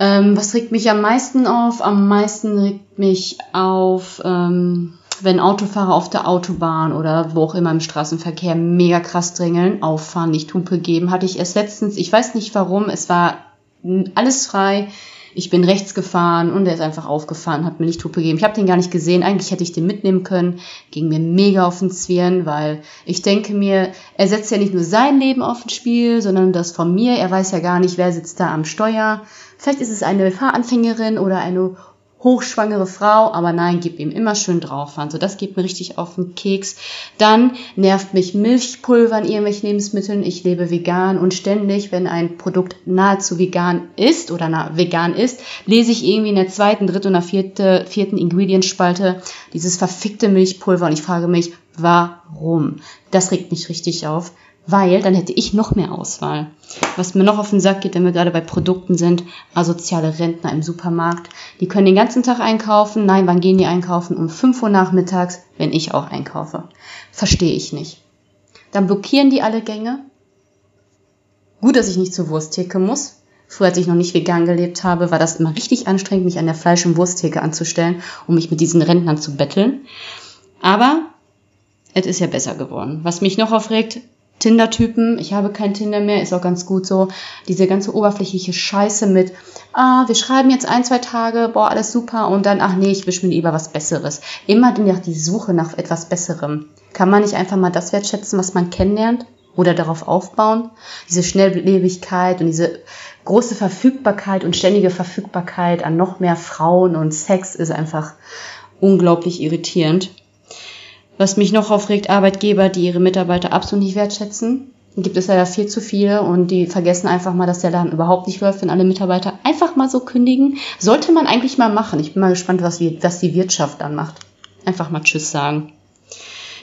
Ähm, was regt mich am meisten auf? Am meisten regt mich auf, ähm, wenn Autofahrer auf der Autobahn oder wo auch immer im Straßenverkehr mega krass drängeln, auffahren, nicht Hupe geben. Hatte ich erst letztens, ich weiß nicht warum, es war alles frei ich bin rechts gefahren und er ist einfach aufgefahren, hat mir nicht Hupe gegeben. Ich habe den gar nicht gesehen. Eigentlich hätte ich den mitnehmen können. Ging mir mega auf den Zwirn, weil ich denke mir, er setzt ja nicht nur sein Leben auf das Spiel, sondern das von mir. Er weiß ja gar nicht, wer sitzt da am Steuer. Vielleicht ist es eine Fahranfängerin oder eine hochschwangere Frau, aber nein, gib ihm immer schön drauf. Also das geht mir richtig auf den Keks. Dann nervt mich Milchpulver in irgendwelchen Lebensmitteln. Ich lebe vegan und ständig, wenn ein Produkt nahezu vegan ist oder na, vegan ist, lese ich irgendwie in der zweiten, dritten oder vierte, vierten Ingredientspalte dieses verfickte Milchpulver und ich frage mich, warum? Das regt mich richtig auf weil dann hätte ich noch mehr Auswahl. Was mir noch auf den Sack geht, wenn wir gerade bei Produkten sind, asoziale Rentner im Supermarkt. Die können den ganzen Tag einkaufen. Nein, wann gehen die einkaufen? Um 5 Uhr nachmittags, wenn ich auch einkaufe. Verstehe ich nicht. Dann blockieren die alle Gänge. Gut, dass ich nicht zur Wursttheke muss. Früher, als ich noch nicht vegan gelebt habe, war das immer richtig anstrengend, mich an der Fleisch- und Wursttheke anzustellen, um mich mit diesen Rentnern zu betteln. Aber es ist ja besser geworden. Was mich noch aufregt, Tinder-Typen, ich habe kein Tinder mehr, ist auch ganz gut so. Diese ganze oberflächliche Scheiße mit, ah, wir schreiben jetzt ein, zwei Tage, boah, alles super und dann, ach nee, ich wisch mir lieber was Besseres. Immer die Suche nach etwas Besserem. Kann man nicht einfach mal das wertschätzen, was man kennenlernt oder darauf aufbauen? Diese Schnelllebigkeit und diese große Verfügbarkeit und ständige Verfügbarkeit an noch mehr Frauen und Sex ist einfach unglaublich irritierend. Was mich noch aufregt, Arbeitgeber, die ihre Mitarbeiter absolut nicht wertschätzen. Gibt es leider viel zu viele und die vergessen einfach mal, dass der Laden überhaupt nicht läuft, wenn alle Mitarbeiter einfach mal so kündigen. Sollte man eigentlich mal machen. Ich bin mal gespannt, was, wir, was die Wirtschaft dann macht. Einfach mal Tschüss sagen.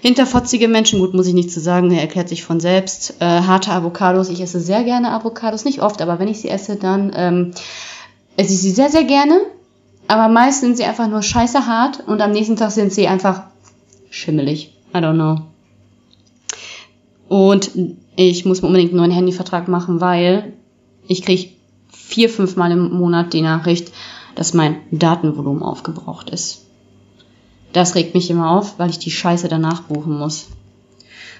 Hinterfotzige Menschen, gut, muss ich nicht zu sagen, er erklärt sich von selbst. Äh, harte Avocados, ich esse sehr gerne Avocados, nicht oft, aber wenn ich sie esse, dann ähm, esse ich sie sehr, sehr gerne. Aber meist sind sie einfach nur scheiße hart und am nächsten Tag sind sie einfach schimmelig. I don't know. Und ich muss mir unbedingt einen neuen Handyvertrag machen, weil ich kriege vier, fünf Mal im Monat die Nachricht, dass mein Datenvolumen aufgebraucht ist. Das regt mich immer auf, weil ich die Scheiße danach buchen muss.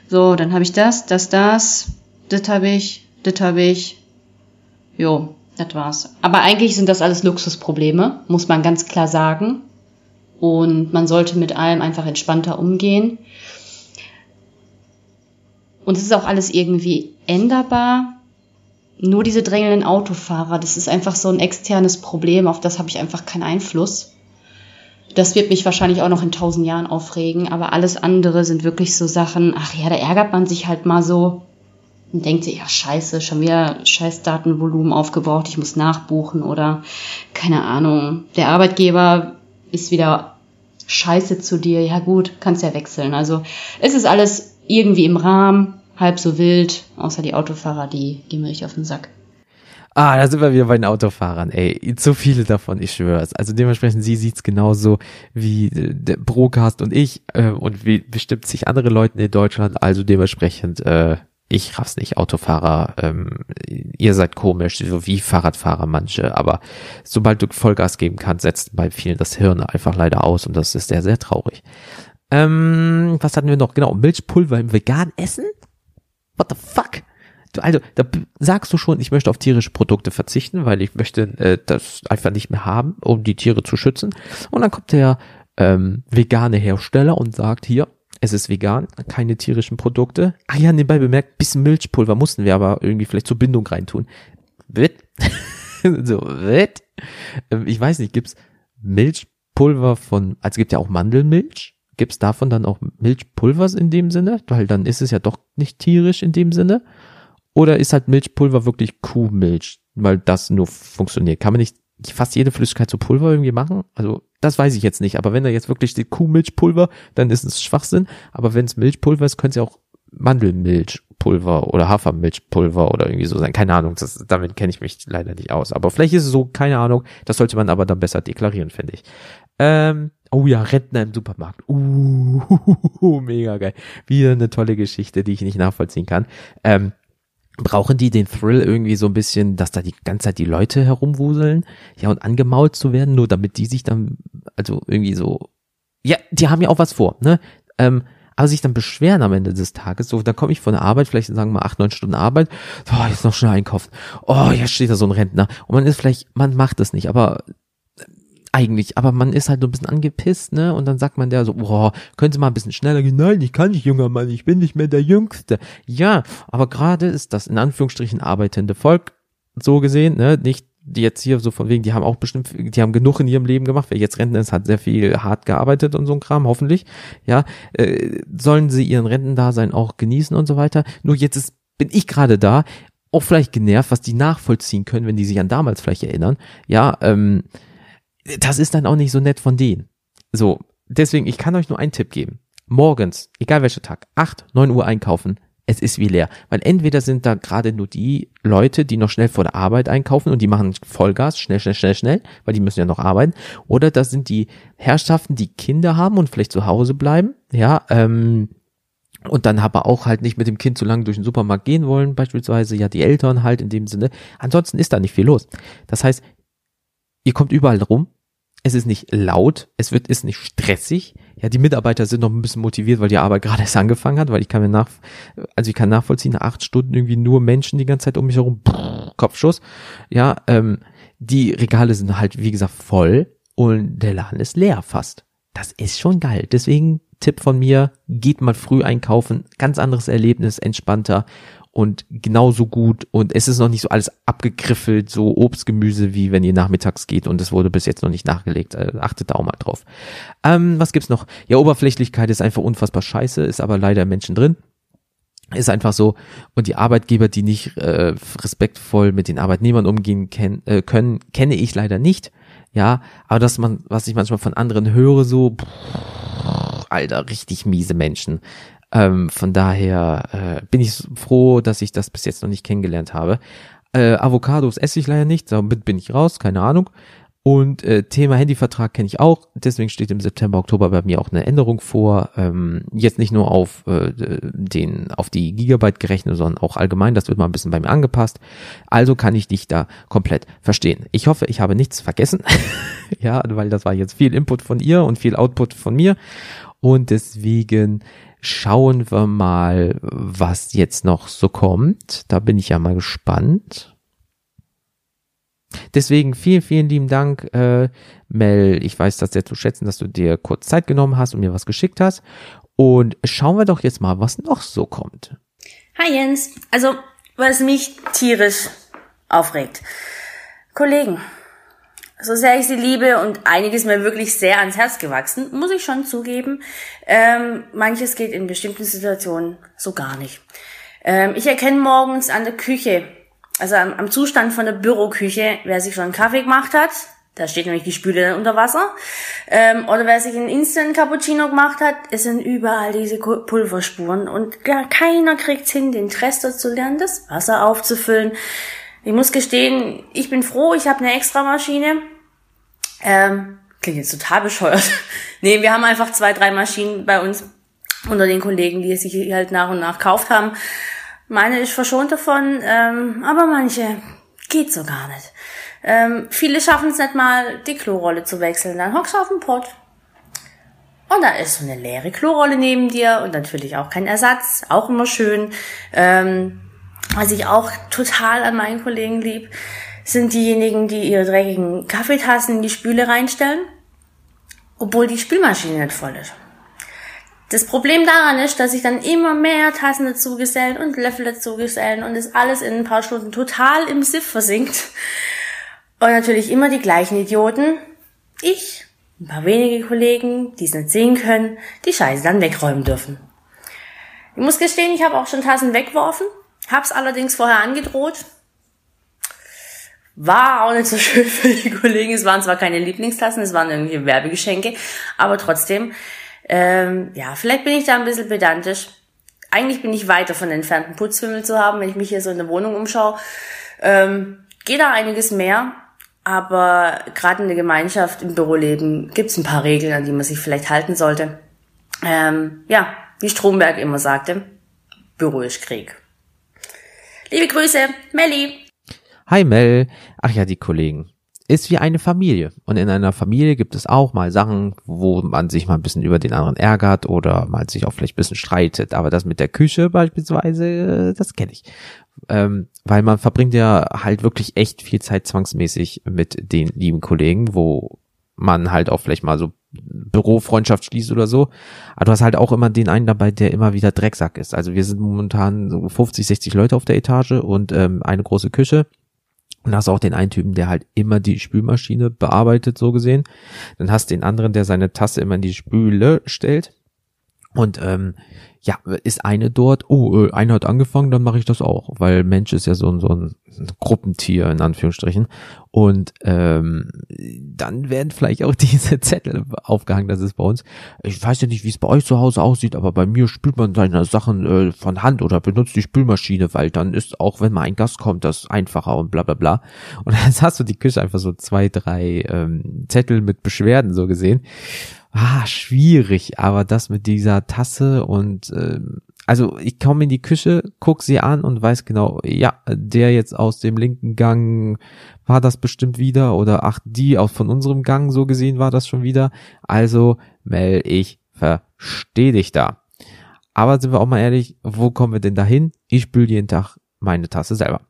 So, dann habe ich das, das, das, das habe ich, das habe ich. Jo, das war's. Aber eigentlich sind das alles Luxusprobleme, muss man ganz klar sagen und man sollte mit allem einfach entspannter umgehen. Und es ist auch alles irgendwie änderbar. Nur diese drängelnden Autofahrer, das ist einfach so ein externes Problem, auf das habe ich einfach keinen Einfluss. Das wird mich wahrscheinlich auch noch in tausend Jahren aufregen, aber alles andere sind wirklich so Sachen, ach ja, da ärgert man sich halt mal so. und denkt sich, ja scheiße, schon wieder scheiß Datenvolumen aufgebraucht, ich muss nachbuchen oder keine Ahnung, der Arbeitgeber ist wieder scheiße zu dir, ja gut, kannst ja wechseln. Also es ist alles irgendwie im Rahmen, halb so wild, außer die Autofahrer, die gehen mir richtig auf den Sack. Ah, da sind wir wieder bei den Autofahrern, ey. Zu viele davon, ich schwör's. Also dementsprechend, sie sieht's genauso wie der Brocast und ich äh, und wie bestimmt sich andere Leute in Deutschland. Also dementsprechend, äh, ich raff's nicht, Autofahrer, ähm, ihr seid komisch, so wie Fahrradfahrer manche, aber sobald du Vollgas geben kannst, setzt bei vielen das Hirn einfach leider aus und das ist sehr, sehr traurig. Ähm, was hatten wir noch? Genau, Milchpulver im vegan essen? What the fuck? Du, also, da sagst du schon, ich möchte auf tierische Produkte verzichten, weil ich möchte äh, das einfach nicht mehr haben, um die Tiere zu schützen. Und dann kommt der ähm, vegane Hersteller und sagt, hier, es ist vegan, keine tierischen Produkte. Ah ja, nebenbei bemerkt, bisschen Milchpulver mussten wir aber irgendwie vielleicht zur Bindung reintun. Wird? so, wird? Ähm, ich weiß nicht, gibt's Milchpulver von, also gibt ja auch Mandelmilch? Gibt's davon dann auch Milchpulvers in dem Sinne? Weil dann ist es ja doch nicht tierisch in dem Sinne. Oder ist halt Milchpulver wirklich Kuhmilch? Weil das nur funktioniert. Kann man nicht fast jede Flüssigkeit zu Pulver irgendwie machen? Also, das weiß ich jetzt nicht. Aber wenn da jetzt wirklich steht Kuhmilchpulver, dann ist es Schwachsinn. Aber wenn es Milchpulver ist, könnte es ja auch Mandelmilchpulver oder Hafermilchpulver oder irgendwie so sein. Keine Ahnung, das, damit kenne ich mich leider nicht aus. Aber vielleicht ist es so, keine Ahnung. Das sollte man aber dann besser deklarieren, finde ich. Ähm, oh ja, Rentner im Supermarkt. Uh, mega geil. Wieder eine tolle Geschichte, die ich nicht nachvollziehen kann. Ähm, brauchen die den Thrill irgendwie so ein bisschen, dass da die ganze Zeit die Leute herumwuseln, ja, und angemault zu werden, nur damit die sich dann, also irgendwie so, ja, die haben ja auch was vor, ne? Ähm, aber sich dann beschweren am Ende des Tages, so, dann komme ich von der Arbeit, vielleicht sagen wir mal acht, neun Stunden Arbeit, oh, jetzt noch schnell einkaufen, oh, jetzt steht da so ein Rentner, und man ist vielleicht, man macht es nicht, aber eigentlich, aber man ist halt so ein bisschen angepisst, ne? Und dann sagt man der so, boah, können Sie mal ein bisschen schneller gehen? Nein, ich kann nicht, junger Mann, ich bin nicht mehr der Jüngste. Ja, aber gerade ist das in Anführungsstrichen arbeitende Volk so gesehen, ne? Nicht die jetzt hier so von wegen, die haben auch bestimmt, die haben genug in ihrem Leben gemacht. Wer jetzt Rentner ist, hat sehr viel hart gearbeitet und so ein Kram, hoffentlich. Ja, äh, sollen sie ihren Rentendasein auch genießen und so weiter. Nur jetzt ist, bin ich gerade da, auch vielleicht genervt, was die nachvollziehen können, wenn die sich an damals vielleicht erinnern. Ja, ähm, das ist dann auch nicht so nett von denen. So, deswegen, ich kann euch nur einen Tipp geben. Morgens, egal welcher Tag, 8, 9 Uhr einkaufen, es ist wie leer. Weil entweder sind da gerade nur die Leute, die noch schnell vor der Arbeit einkaufen und die machen Vollgas, schnell, schnell, schnell, schnell, weil die müssen ja noch arbeiten. Oder das sind die Herrschaften, die Kinder haben und vielleicht zu Hause bleiben, ja, ähm, und dann aber auch halt nicht mit dem Kind zu lange durch den Supermarkt gehen wollen, beispielsweise, ja, die Eltern halt in dem Sinne. Ansonsten ist da nicht viel los. Das heißt, ihr kommt überall rum, es ist nicht laut, es wird, ist nicht stressig. Ja, die Mitarbeiter sind noch ein bisschen motiviert, weil die Arbeit gerade erst angefangen hat, weil ich kann mir nach, also ich kann nachvollziehen, nach acht Stunden irgendwie nur Menschen die ganze Zeit um mich herum, Kopfschuss. Ja, ähm, die Regale sind halt, wie gesagt, voll und der Laden ist leer fast. Das ist schon geil. Deswegen Tipp von mir, geht mal früh einkaufen, ganz anderes Erlebnis, entspannter und genauso gut und es ist noch nicht so alles abgegriffelt, so Obst, Gemüse, wie wenn ihr nachmittags geht und es wurde bis jetzt noch nicht nachgelegt. Äh, achtet da auch mal drauf. Ähm, was gibt's noch? Ja, Oberflächlichkeit ist einfach unfassbar scheiße, ist aber leider Menschen drin. Ist einfach so. Und die Arbeitgeber, die nicht äh, respektvoll mit den Arbeitnehmern umgehen ken äh, können, kenne ich leider nicht. Ja, aber dass man, was ich manchmal von anderen höre, so, Alter, richtig miese Menschen. Ähm, von daher äh, bin ich froh, dass ich das bis jetzt noch nicht kennengelernt habe. Äh, Avocados esse ich leider nicht, damit bin ich raus, keine Ahnung. Und äh, Thema Handyvertrag kenne ich auch, deswegen steht im September, Oktober bei mir auch eine Änderung vor. Ähm, jetzt nicht nur auf äh, den, auf die Gigabyte gerechnet, sondern auch allgemein. Das wird mal ein bisschen bei mir angepasst. Also kann ich dich da komplett verstehen. Ich hoffe, ich habe nichts vergessen. ja, weil das war jetzt viel Input von ihr und viel Output von mir. Und deswegen schauen wir mal, was jetzt noch so kommt. Da bin ich ja mal gespannt. Deswegen vielen, vielen lieben Dank, äh, Mel. Ich weiß das sehr zu schätzen, dass du dir kurz Zeit genommen hast und mir was geschickt hast. Und schauen wir doch jetzt mal, was noch so kommt. Hi Jens. Also, was mich tierisch aufregt. Kollegen, so sehr ich sie liebe und einiges mir wirklich sehr ans Herz gewachsen, muss ich schon zugeben, ähm, manches geht in bestimmten Situationen so gar nicht. Ähm, ich erkenne morgens an der Küche, also am, am Zustand von der Büroküche, wer sich schon einen Kaffee gemacht hat. Da steht nämlich die Spüle dann unter Wasser. Ähm, oder wer sich einen Instant Cappuccino gemacht hat, es sind überall diese Pulverspuren. Und gar keiner kriegt's hin, den Trester zu lernen, das Wasser aufzufüllen. Ich muss gestehen, ich bin froh, ich habe eine extra Maschine. Ähm, klingt jetzt total bescheuert. nee, wir haben einfach zwei, drei Maschinen bei uns unter den Kollegen, die sich hier halt nach und nach gekauft haben. Meine ist verschont davon, ähm, aber manche geht so gar nicht. Ähm, viele schaffen es nicht mal, die Klorolle zu wechseln. Dann hockst du auf dem Pott. Und da ist so eine leere Klorolle neben dir und natürlich auch kein Ersatz, auch immer schön. Ähm, was ich auch total an meinen Kollegen lieb, sind diejenigen, die ihre dreckigen Kaffeetassen in die Spüle reinstellen, obwohl die Spülmaschine nicht voll ist. Das Problem daran ist, dass sich dann immer mehr Tassen dazu gesellen und Löffel dazu gesellen und es alles in ein paar Stunden total im Siff versinkt. Und natürlich immer die gleichen Idioten. Ich, ein paar wenige Kollegen, die es nicht sehen können, die Scheiße dann wegräumen dürfen. Ich muss gestehen, ich habe auch schon Tassen weggeworfen, hab's allerdings vorher angedroht. War auch nicht so schön für die Kollegen. Es waren zwar keine Lieblingstassen, es waren irgendwelche Werbegeschenke, aber trotzdem, ähm, ja, vielleicht bin ich da ein bisschen pedantisch. Eigentlich bin ich weit davon entfernt, einen Putzfimmel zu haben, wenn ich mich hier so in der Wohnung umschaue. Ähm, geht da einiges mehr, aber gerade in der Gemeinschaft, im Büroleben gibt's ein paar Regeln, an die man sich vielleicht halten sollte. Ähm, ja, wie Stromberg immer sagte, Büro ist Krieg. Liebe Grüße, Melli. Hi Mel. Ach ja, die Kollegen. Ist wie eine Familie. Und in einer Familie gibt es auch mal Sachen, wo man sich mal ein bisschen über den anderen ärgert oder mal sich auch vielleicht ein bisschen streitet. Aber das mit der Küche beispielsweise, äh, das kenne ich. Ähm, weil man verbringt ja halt wirklich echt viel Zeit zwangsmäßig mit den lieben Kollegen, wo man halt auch vielleicht mal so Bürofreundschaft schließt oder so. Aber du hast halt auch immer den einen dabei, der immer wieder Drecksack ist. Also wir sind momentan so 50, 60 Leute auf der Etage und ähm, eine große Küche. Und hast auch den einen Typen, der halt immer die Spülmaschine bearbeitet, so gesehen. Dann hast den anderen, der seine Tasse immer in die Spüle stellt. Und ähm, ja, ist eine dort, oh, äh, eine hat angefangen, dann mache ich das auch, weil Mensch ist ja so ein, so ein Gruppentier in Anführungsstrichen. Und ähm, dann werden vielleicht auch diese Zettel aufgehangen, das ist bei uns. Ich weiß ja nicht, wie es bei euch zu Hause aussieht, aber bei mir spült man seine Sachen äh, von Hand oder benutzt die Spülmaschine, weil dann ist auch, wenn mal ein Gast kommt, das einfacher und bla bla bla. Und dann hast du die Küche einfach so zwei, drei ähm, Zettel mit Beschwerden so gesehen ah, schwierig, aber das mit dieser Tasse und ähm, also ich komme in die Küche, guck sie an und weiß genau, ja, der jetzt aus dem linken Gang war das bestimmt wieder oder ach, die auch von unserem Gang so gesehen war das schon wieder. Also Mel, ich verstehe dich da. Aber sind wir auch mal ehrlich, wo kommen wir denn dahin? Ich spül jeden Tag meine Tasse selber.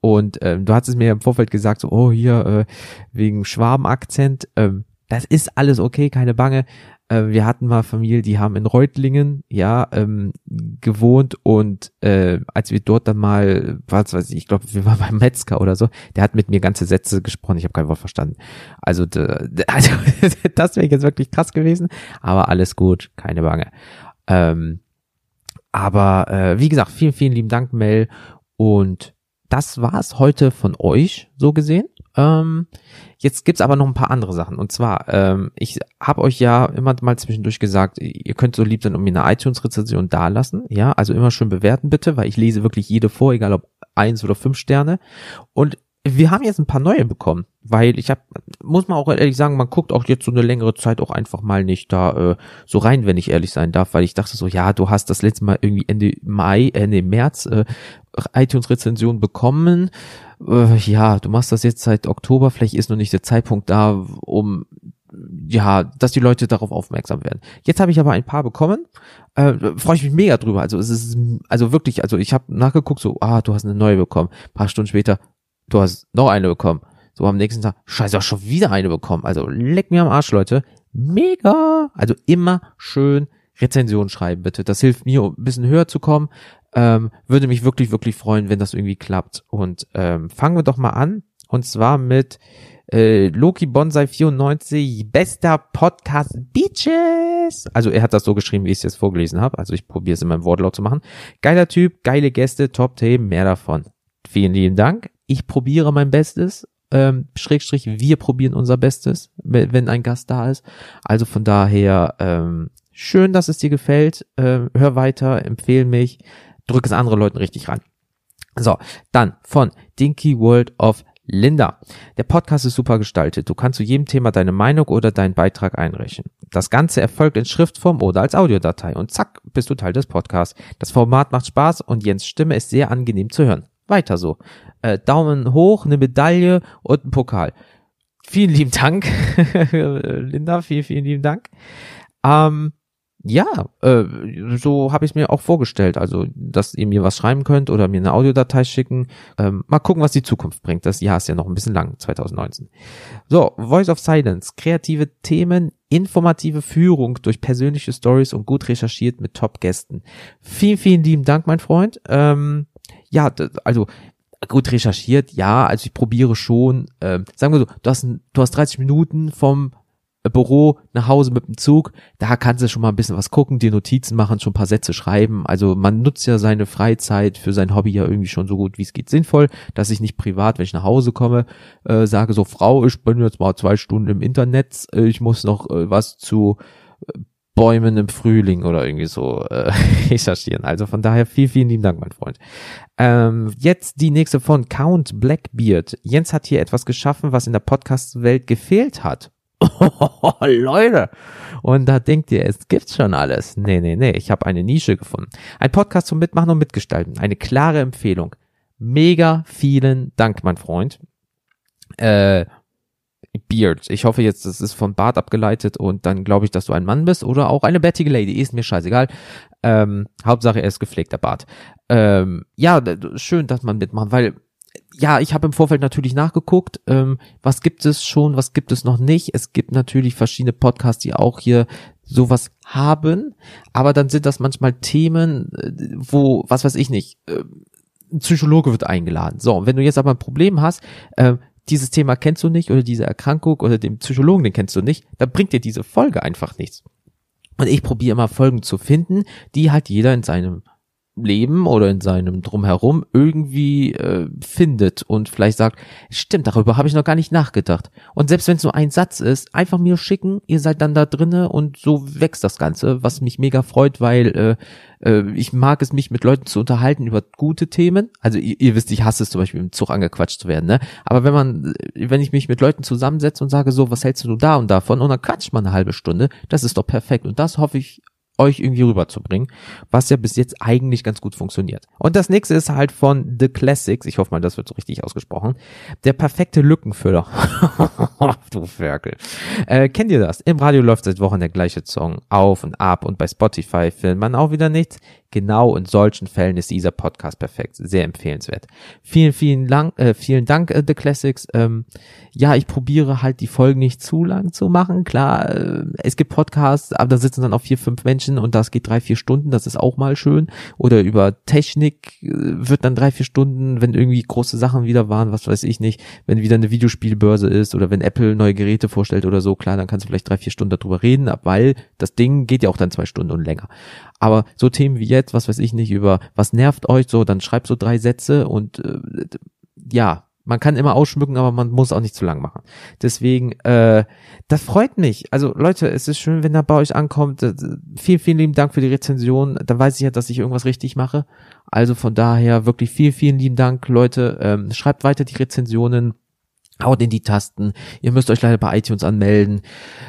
Und ähm, du hattest mir im Vorfeld gesagt, so, oh, hier, äh, wegen Schwabenakzent, ähm, das ist alles okay, keine Bange. Äh, wir hatten mal Familie, die haben in Reutlingen, ja, ähm, gewohnt und äh, als wir dort dann mal, was weiß ich, ich glaube, wir waren beim Metzger oder so, der hat mit mir ganze Sätze gesprochen, ich habe kein Wort verstanden. Also, also das wäre jetzt wirklich krass gewesen, aber alles gut, keine Bange. Ähm, aber äh, wie gesagt, vielen, vielen lieben Dank, Mel. Und das war's heute von euch, so gesehen. Ähm, jetzt gibt's aber noch ein paar andere Sachen. Und zwar, ähm, ich habe euch ja immer mal zwischendurch gesagt, ihr könnt so lieb sein und mir eine iTunes-Rezension dalassen. Ja, also immer schön bewerten bitte, weil ich lese wirklich jede vor, egal ob eins oder fünf Sterne. Und wir haben jetzt ein paar neue bekommen, weil ich habe, muss man auch ehrlich sagen, man guckt auch jetzt so eine längere Zeit auch einfach mal nicht da äh, so rein, wenn ich ehrlich sein darf, weil ich dachte so, ja, du hast das letzte Mal irgendwie Ende Mai, Ende März äh, iTunes-Rezension bekommen. Äh, ja, du machst das jetzt seit Oktober, vielleicht ist noch nicht der Zeitpunkt da, um ja, dass die Leute darauf aufmerksam werden. Jetzt habe ich aber ein paar bekommen. Äh, Freue ich mich mega drüber. Also es ist also wirklich, also ich habe nachgeguckt, so, ah, du hast eine neue bekommen. Ein paar Stunden später, du hast noch eine bekommen. So am nächsten Tag, scheiße, schon wieder eine bekommen. Also leck mir am Arsch, Leute. Mega. Also immer schön Rezension schreiben, bitte. Das hilft mir, um ein bisschen höher zu kommen. Ähm, würde mich wirklich, wirklich freuen, wenn das irgendwie klappt. Und ähm, fangen wir doch mal an. Und zwar mit Äh, Loki Bonsai 94, bester Podcast Beaches. Also er hat das so geschrieben, wie ich es jetzt vorgelesen habe. Also ich probiere es in meinem Wortlaut zu machen. Geiler Typ, geile Gäste, Top-Themen, mehr davon. Vielen lieben Dank. Ich probiere mein Bestes. Ähm, Schrägstrich, wir probieren unser Bestes, wenn ein Gast da ist. Also von daher, ähm, schön, dass es dir gefällt. Ähm, hör weiter, empfehle mich, drück es anderen Leuten richtig ran. So, dann von Dinky World of Linda. Der Podcast ist super gestaltet. Du kannst zu jedem Thema deine Meinung oder deinen Beitrag einreichen. Das Ganze erfolgt in Schriftform oder als Audiodatei und zack, bist du Teil des Podcasts. Das Format macht Spaß und Jens Stimme ist sehr angenehm zu hören. Weiter so. Äh, Daumen hoch, eine Medaille und ein Pokal. Vielen lieben Dank, Linda, vielen, vielen lieben Dank. Ähm, ja, äh, so habe ich mir auch vorgestellt. Also, dass ihr mir was schreiben könnt oder mir eine Audiodatei schicken. Ähm, mal gucken, was die Zukunft bringt. Das Jahr ist ja noch ein bisschen lang, 2019. So, Voice of Silence. Kreative Themen, informative Führung durch persönliche Stories und gut recherchiert mit Top-Gästen. Vielen, vielen lieben Dank, mein Freund. Ähm, ja, also gut recherchiert, ja, also ich probiere schon, ähm, sagen wir so, du hast, ein- du hast 30 Minuten vom äh, Büro nach Hause mit dem Zug, da kannst du schon mal ein bisschen was gucken, dir Notizen machen, schon ein paar Sätze schreiben. Also man nutzt ja seine Freizeit für sein Hobby ja irgendwie schon so gut wie es geht sinnvoll, dass ich nicht privat, wenn ich nach Hause komme, äh, sage so, Frau, ich bin jetzt mal zwei Stunden im Internet, äh, ich muss noch äh, was zu äh, Bäumen im Frühling oder irgendwie so äh, recherchieren. Also von daher vielen, vielen lieben Dank, mein Freund. Ähm, jetzt die nächste von Count Blackbeard. Jens hat hier etwas geschaffen, was in der Podcast-Welt gefehlt hat. Leute. Und da denkt ihr, es gibt's schon alles. Nee, nee, nee, ich habe eine Nische gefunden. Ein Podcast zum Mitmachen und Mitgestalten. Eine klare Empfehlung. Mega vielen Dank, mein Freund. Äh, Beard. Ich hoffe jetzt, das ist von Bart abgeleitet und dann glaube ich, dass du ein Mann bist oder auch eine bärtige Lady. Ist mir scheißegal. Ähm, Hauptsache, er ist gepflegter Bart. Ähm, ja, schön, dass man mitmacht, weil ja, ich habe im Vorfeld natürlich nachgeguckt, ähm, was gibt es schon, was gibt es noch nicht. Es gibt natürlich verschiedene Podcasts, die auch hier sowas haben, aber dann sind das manchmal Themen, äh, wo, was weiß ich nicht, äh, ein Psychologe wird eingeladen. So, wenn du jetzt aber ein Problem hast, äh, dieses Thema kennst du nicht oder diese Erkrankung oder den Psychologen, den kennst du nicht, dann bringt dir diese Folge einfach nichts. Und ich probiere immer Folgen zu finden, die halt jeder in seinem Leben oder in seinem Drumherum irgendwie äh, findet und vielleicht sagt, stimmt, darüber habe ich noch gar nicht nachgedacht. Und selbst wenn es nur ein Satz ist, einfach mir schicken, ihr seid dann da drinne und so wächst das Ganze, was mich mega freut, weil äh, äh, ich mag es, mich mit Leuten zu unterhalten über gute Themen. Also ihr, ihr wisst, ich hasse es zum Beispiel im Zug angequatscht zu werden, ne? Aber wenn man, wenn ich mich mit Leuten zusammensetze und sage so, was hältst du da und davon und dann quatscht man eine halbe Stunde, das ist doch perfekt. Und das hoffe ich euch irgendwie rüberzubringen, was ja bis jetzt eigentlich ganz gut funktioniert. Und das nächste ist halt von The Classics, ich hoffe mal, das wird so richtig ausgesprochen, der perfekte Lückenfüller. du Ferkel. Äh, kennt ihr das? Im Radio läuft seit Wochen der gleiche Song auf und ab und bei Spotify findet man auch wieder nichts. Genau in solchen Fällen ist dieser Podcast perfekt. Sehr empfehlenswert. Vielen, vielen, lang, äh, vielen Dank, äh, The Classics. Ähm, ja, ich probiere halt die Folgen nicht zu lang zu machen. Klar, äh, es gibt Podcasts, aber da sitzen dann auch vier, fünf Menschen und das geht drei, vier Stunden. Das ist auch mal schön. Oder über Technik äh, wird dann drei, vier Stunden, wenn irgendwie große Sachen wieder waren, was weiß ich nicht, wenn wieder eine Videospielbörse ist oder wenn Apple neue Geräte vorstellt oder so, klar, dann kannst du vielleicht drei, vier Stunden darüber reden, weil das Ding geht ja auch dann zwei Stunden und länger. Aber so Themen wie jetzt, was weiß ich nicht, über was nervt euch so, dann schreibt so drei Sätze und äh, ja, man kann immer ausschmücken, aber man muss auch nicht zu lang machen. Deswegen, äh, das freut mich. Also Leute, es ist schön, wenn er bei euch ankommt. Äh, Vielen, vielen lieben Dank für die Rezension. Dann weiß ich ja, dass ich irgendwas richtig mache. Also von daher wirklich vielen, vielen lieben Dank, Leute. Ähm, schreibt weiter die Rezensionen. Haut in die Tasten. Ihr müsst euch leider bei iTunes anmelden.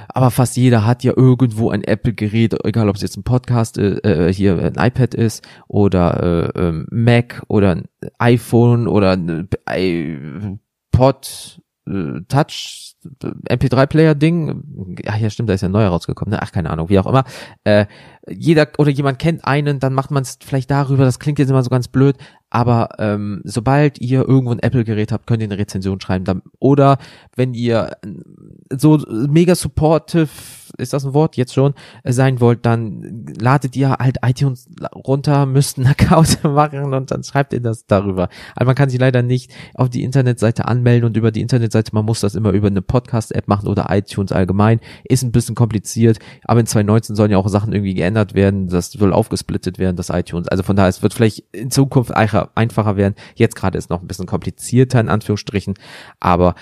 Aber fast jeder hat ja irgendwo ein Apple-Gerät, egal ob es jetzt ein Podcast, äh, äh, hier ein iPad ist oder äh, ähm, Mac oder ein iPhone oder ein iPod äh, Touch MP3-Player-Ding. Ja, ja, stimmt, da ist ja neu rausgekommen. Ne? Ach, keine Ahnung, wie auch immer. Äh, jeder oder jemand kennt einen, dann macht man es vielleicht darüber. Das klingt jetzt immer so ganz blöd, aber ähm, sobald ihr irgendwo ein Apple-Gerät habt, könnt ihr eine Rezension schreiben. Oder wenn ihr so mega supportive, ist das ein Wort jetzt schon, äh, sein wollt, dann ladet ihr halt iTunes runter, müsst einen Account machen und dann schreibt ihr das darüber. Also man kann sich leider nicht auf die Internetseite anmelden und über die Internetseite, man muss das immer über eine Podcast-App machen oder iTunes allgemein. Ist ein bisschen kompliziert, aber in 2019 sollen ja auch Sachen irgendwie geändert werden, das soll aufgesplittet werden, das iTunes. Also von daher, es wird vielleicht in Zukunft einfacher werden. Jetzt gerade ist noch ein bisschen komplizierter in Anführungsstrichen, aber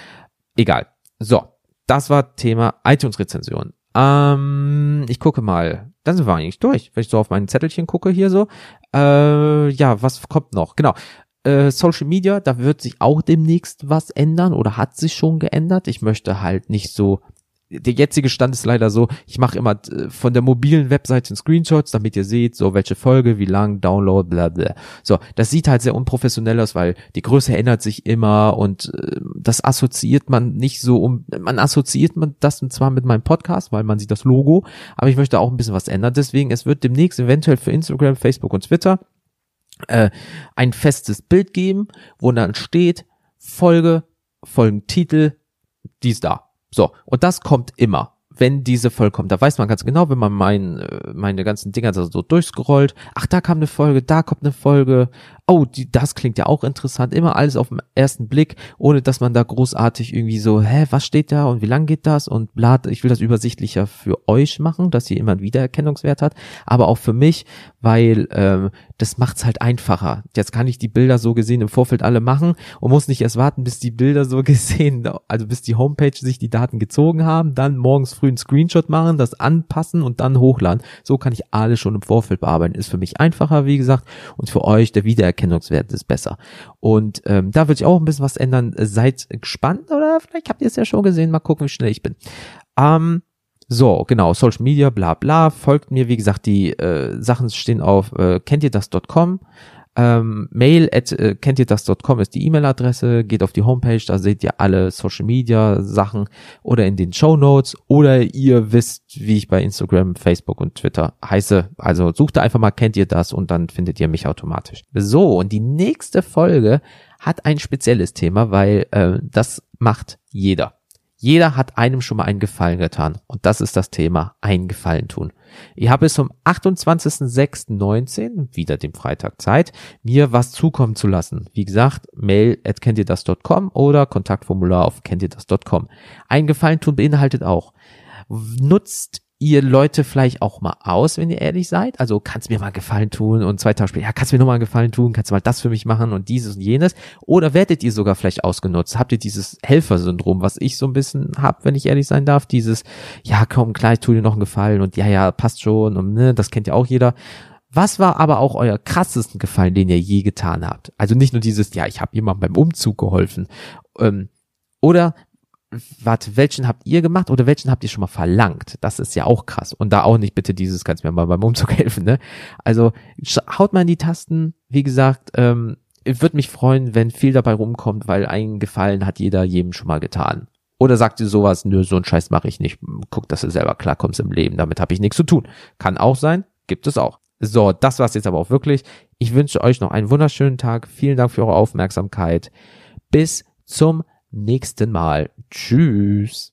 egal. So, das war Thema iTunes-Rezension. Ähm, ich gucke mal. Dann sind wir eigentlich durch. Wenn ich so auf mein Zettelchen gucke hier so. Äh, ja, was kommt noch? Genau. Äh, Social Media, da wird sich auch demnächst was ändern oder hat sich schon geändert. Ich möchte halt nicht so der jetzige Stand ist leider so, ich mache immer äh, von der mobilen Webseite Screenshots, damit ihr seht, so welche Folge, wie lang, Download, bla bla. So, das sieht halt sehr unprofessionell aus, weil die Größe ändert sich immer und äh, das assoziiert man nicht so um, man assoziiert man das zwar mit meinem Podcast, weil man sieht das Logo, aber ich möchte auch ein bisschen was ändern. Deswegen, es wird demnächst eventuell für Instagram, Facebook und Twitter äh, ein festes Bild geben, wo dann steht, Folge, Folgentitel, dies da. So, und das kommt immer wenn diese Folge kommt. Da weiß man ganz genau, wenn man mein, äh, meine ganzen Dinger so durchscrollt, ach, da kam eine Folge, da kommt eine Folge, oh, die, das klingt ja auch interessant. Immer alles auf den ersten Blick, ohne dass man da großartig irgendwie so, hä, was steht da und wie lang geht das und bla, ich will das übersichtlicher für euch machen, dass ihr immer einen Wiedererkennungswert hat, aber auch für mich, weil ähm, das macht's halt einfacher. Jetzt kann ich die Bilder so gesehen im Vorfeld alle machen und muss nicht erst warten, bis die Bilder so gesehen, also bis die Homepage sich die Daten gezogen haben, dann morgens früh einen Screenshot machen, das anpassen und dann hochladen. So kann ich alles schon im Vorfeld bearbeiten. Ist für mich einfacher, wie gesagt, und für euch der Wiedererkennungswert ist besser. Und ähm, da wird sich auch ein bisschen was ändern. Seid gespannt oder vielleicht habt ihr es ja schon gesehen. Mal gucken, wie schnell ich bin. Ähm, so, genau, Social Media, bla bla. Folgt mir, wie gesagt, die äh, Sachen stehen auf äh, kennt ihr das.com. Ähm, mail at äh, kennt ihr das.com ist die E-Mail-Adresse, geht auf die Homepage, da seht ihr alle Social Media Sachen oder in den Show Notes oder ihr wisst, wie ich bei Instagram, Facebook und Twitter heiße. Also sucht einfach mal, kennt ihr das und dann findet ihr mich automatisch. So, und die nächste Folge hat ein spezielles Thema, weil äh, das macht jeder. Jeder hat einem schon mal einen Gefallen getan. Und das ist das Thema, einen Gefallen tun. Ich habe bis zum 28.06.19, wieder dem Freitag Zeit, mir was zukommen zu lassen. Wie gesagt, mail at kenntierdas.com oder Kontaktformular auf kenntierdas.com. Ein Gefallen tun beinhaltet auch, nutzt ihr Leute vielleicht auch mal aus, wenn ihr ehrlich seid? Also kannst mir mal Gefallen tun und zwei Tage später, ja, kannst mir noch mal Gefallen tun, kannst du mal das für mich machen und dieses und jenes? Oder werdet ihr sogar vielleicht ausgenutzt? Habt ihr dieses Helfersyndrom, was ich so ein bisschen hab, wenn ich ehrlich sein darf? Dieses, ja, komm, klar, ich tu dir noch einen Gefallen und ja, ja, passt schon und ne, das kennt ja auch jeder. Was war aber auch euer krassesten Gefallen, den ihr je getan habt? Also nicht nur dieses, ja, ich habe jemandem beim Umzug geholfen. Ähm, oder warte, welchen habt ihr gemacht oder welchen habt ihr schon mal verlangt? Das ist ja auch krass. Und da auch nicht bitte dieses, kannst mir mal beim Umzug helfen, ne? Also haut mal in die Tasten. Wie gesagt, ähm, würde mich freuen, wenn viel dabei rumkommt, weil einen Gefallen hat jeder jedem schon mal getan. Oder sagt ihr sowas, nö, so einen Scheiß mache ich nicht. Guck, dass du selber klarkommst im Leben. Damit habe ich nichts zu tun. Kann auch sein, gibt es auch. So, das war's jetzt aber auch wirklich. Ich wünsche euch noch einen wunderschönen Tag. Vielen Dank für eure Aufmerksamkeit. Bis zum nächsten Mal. Tschüss.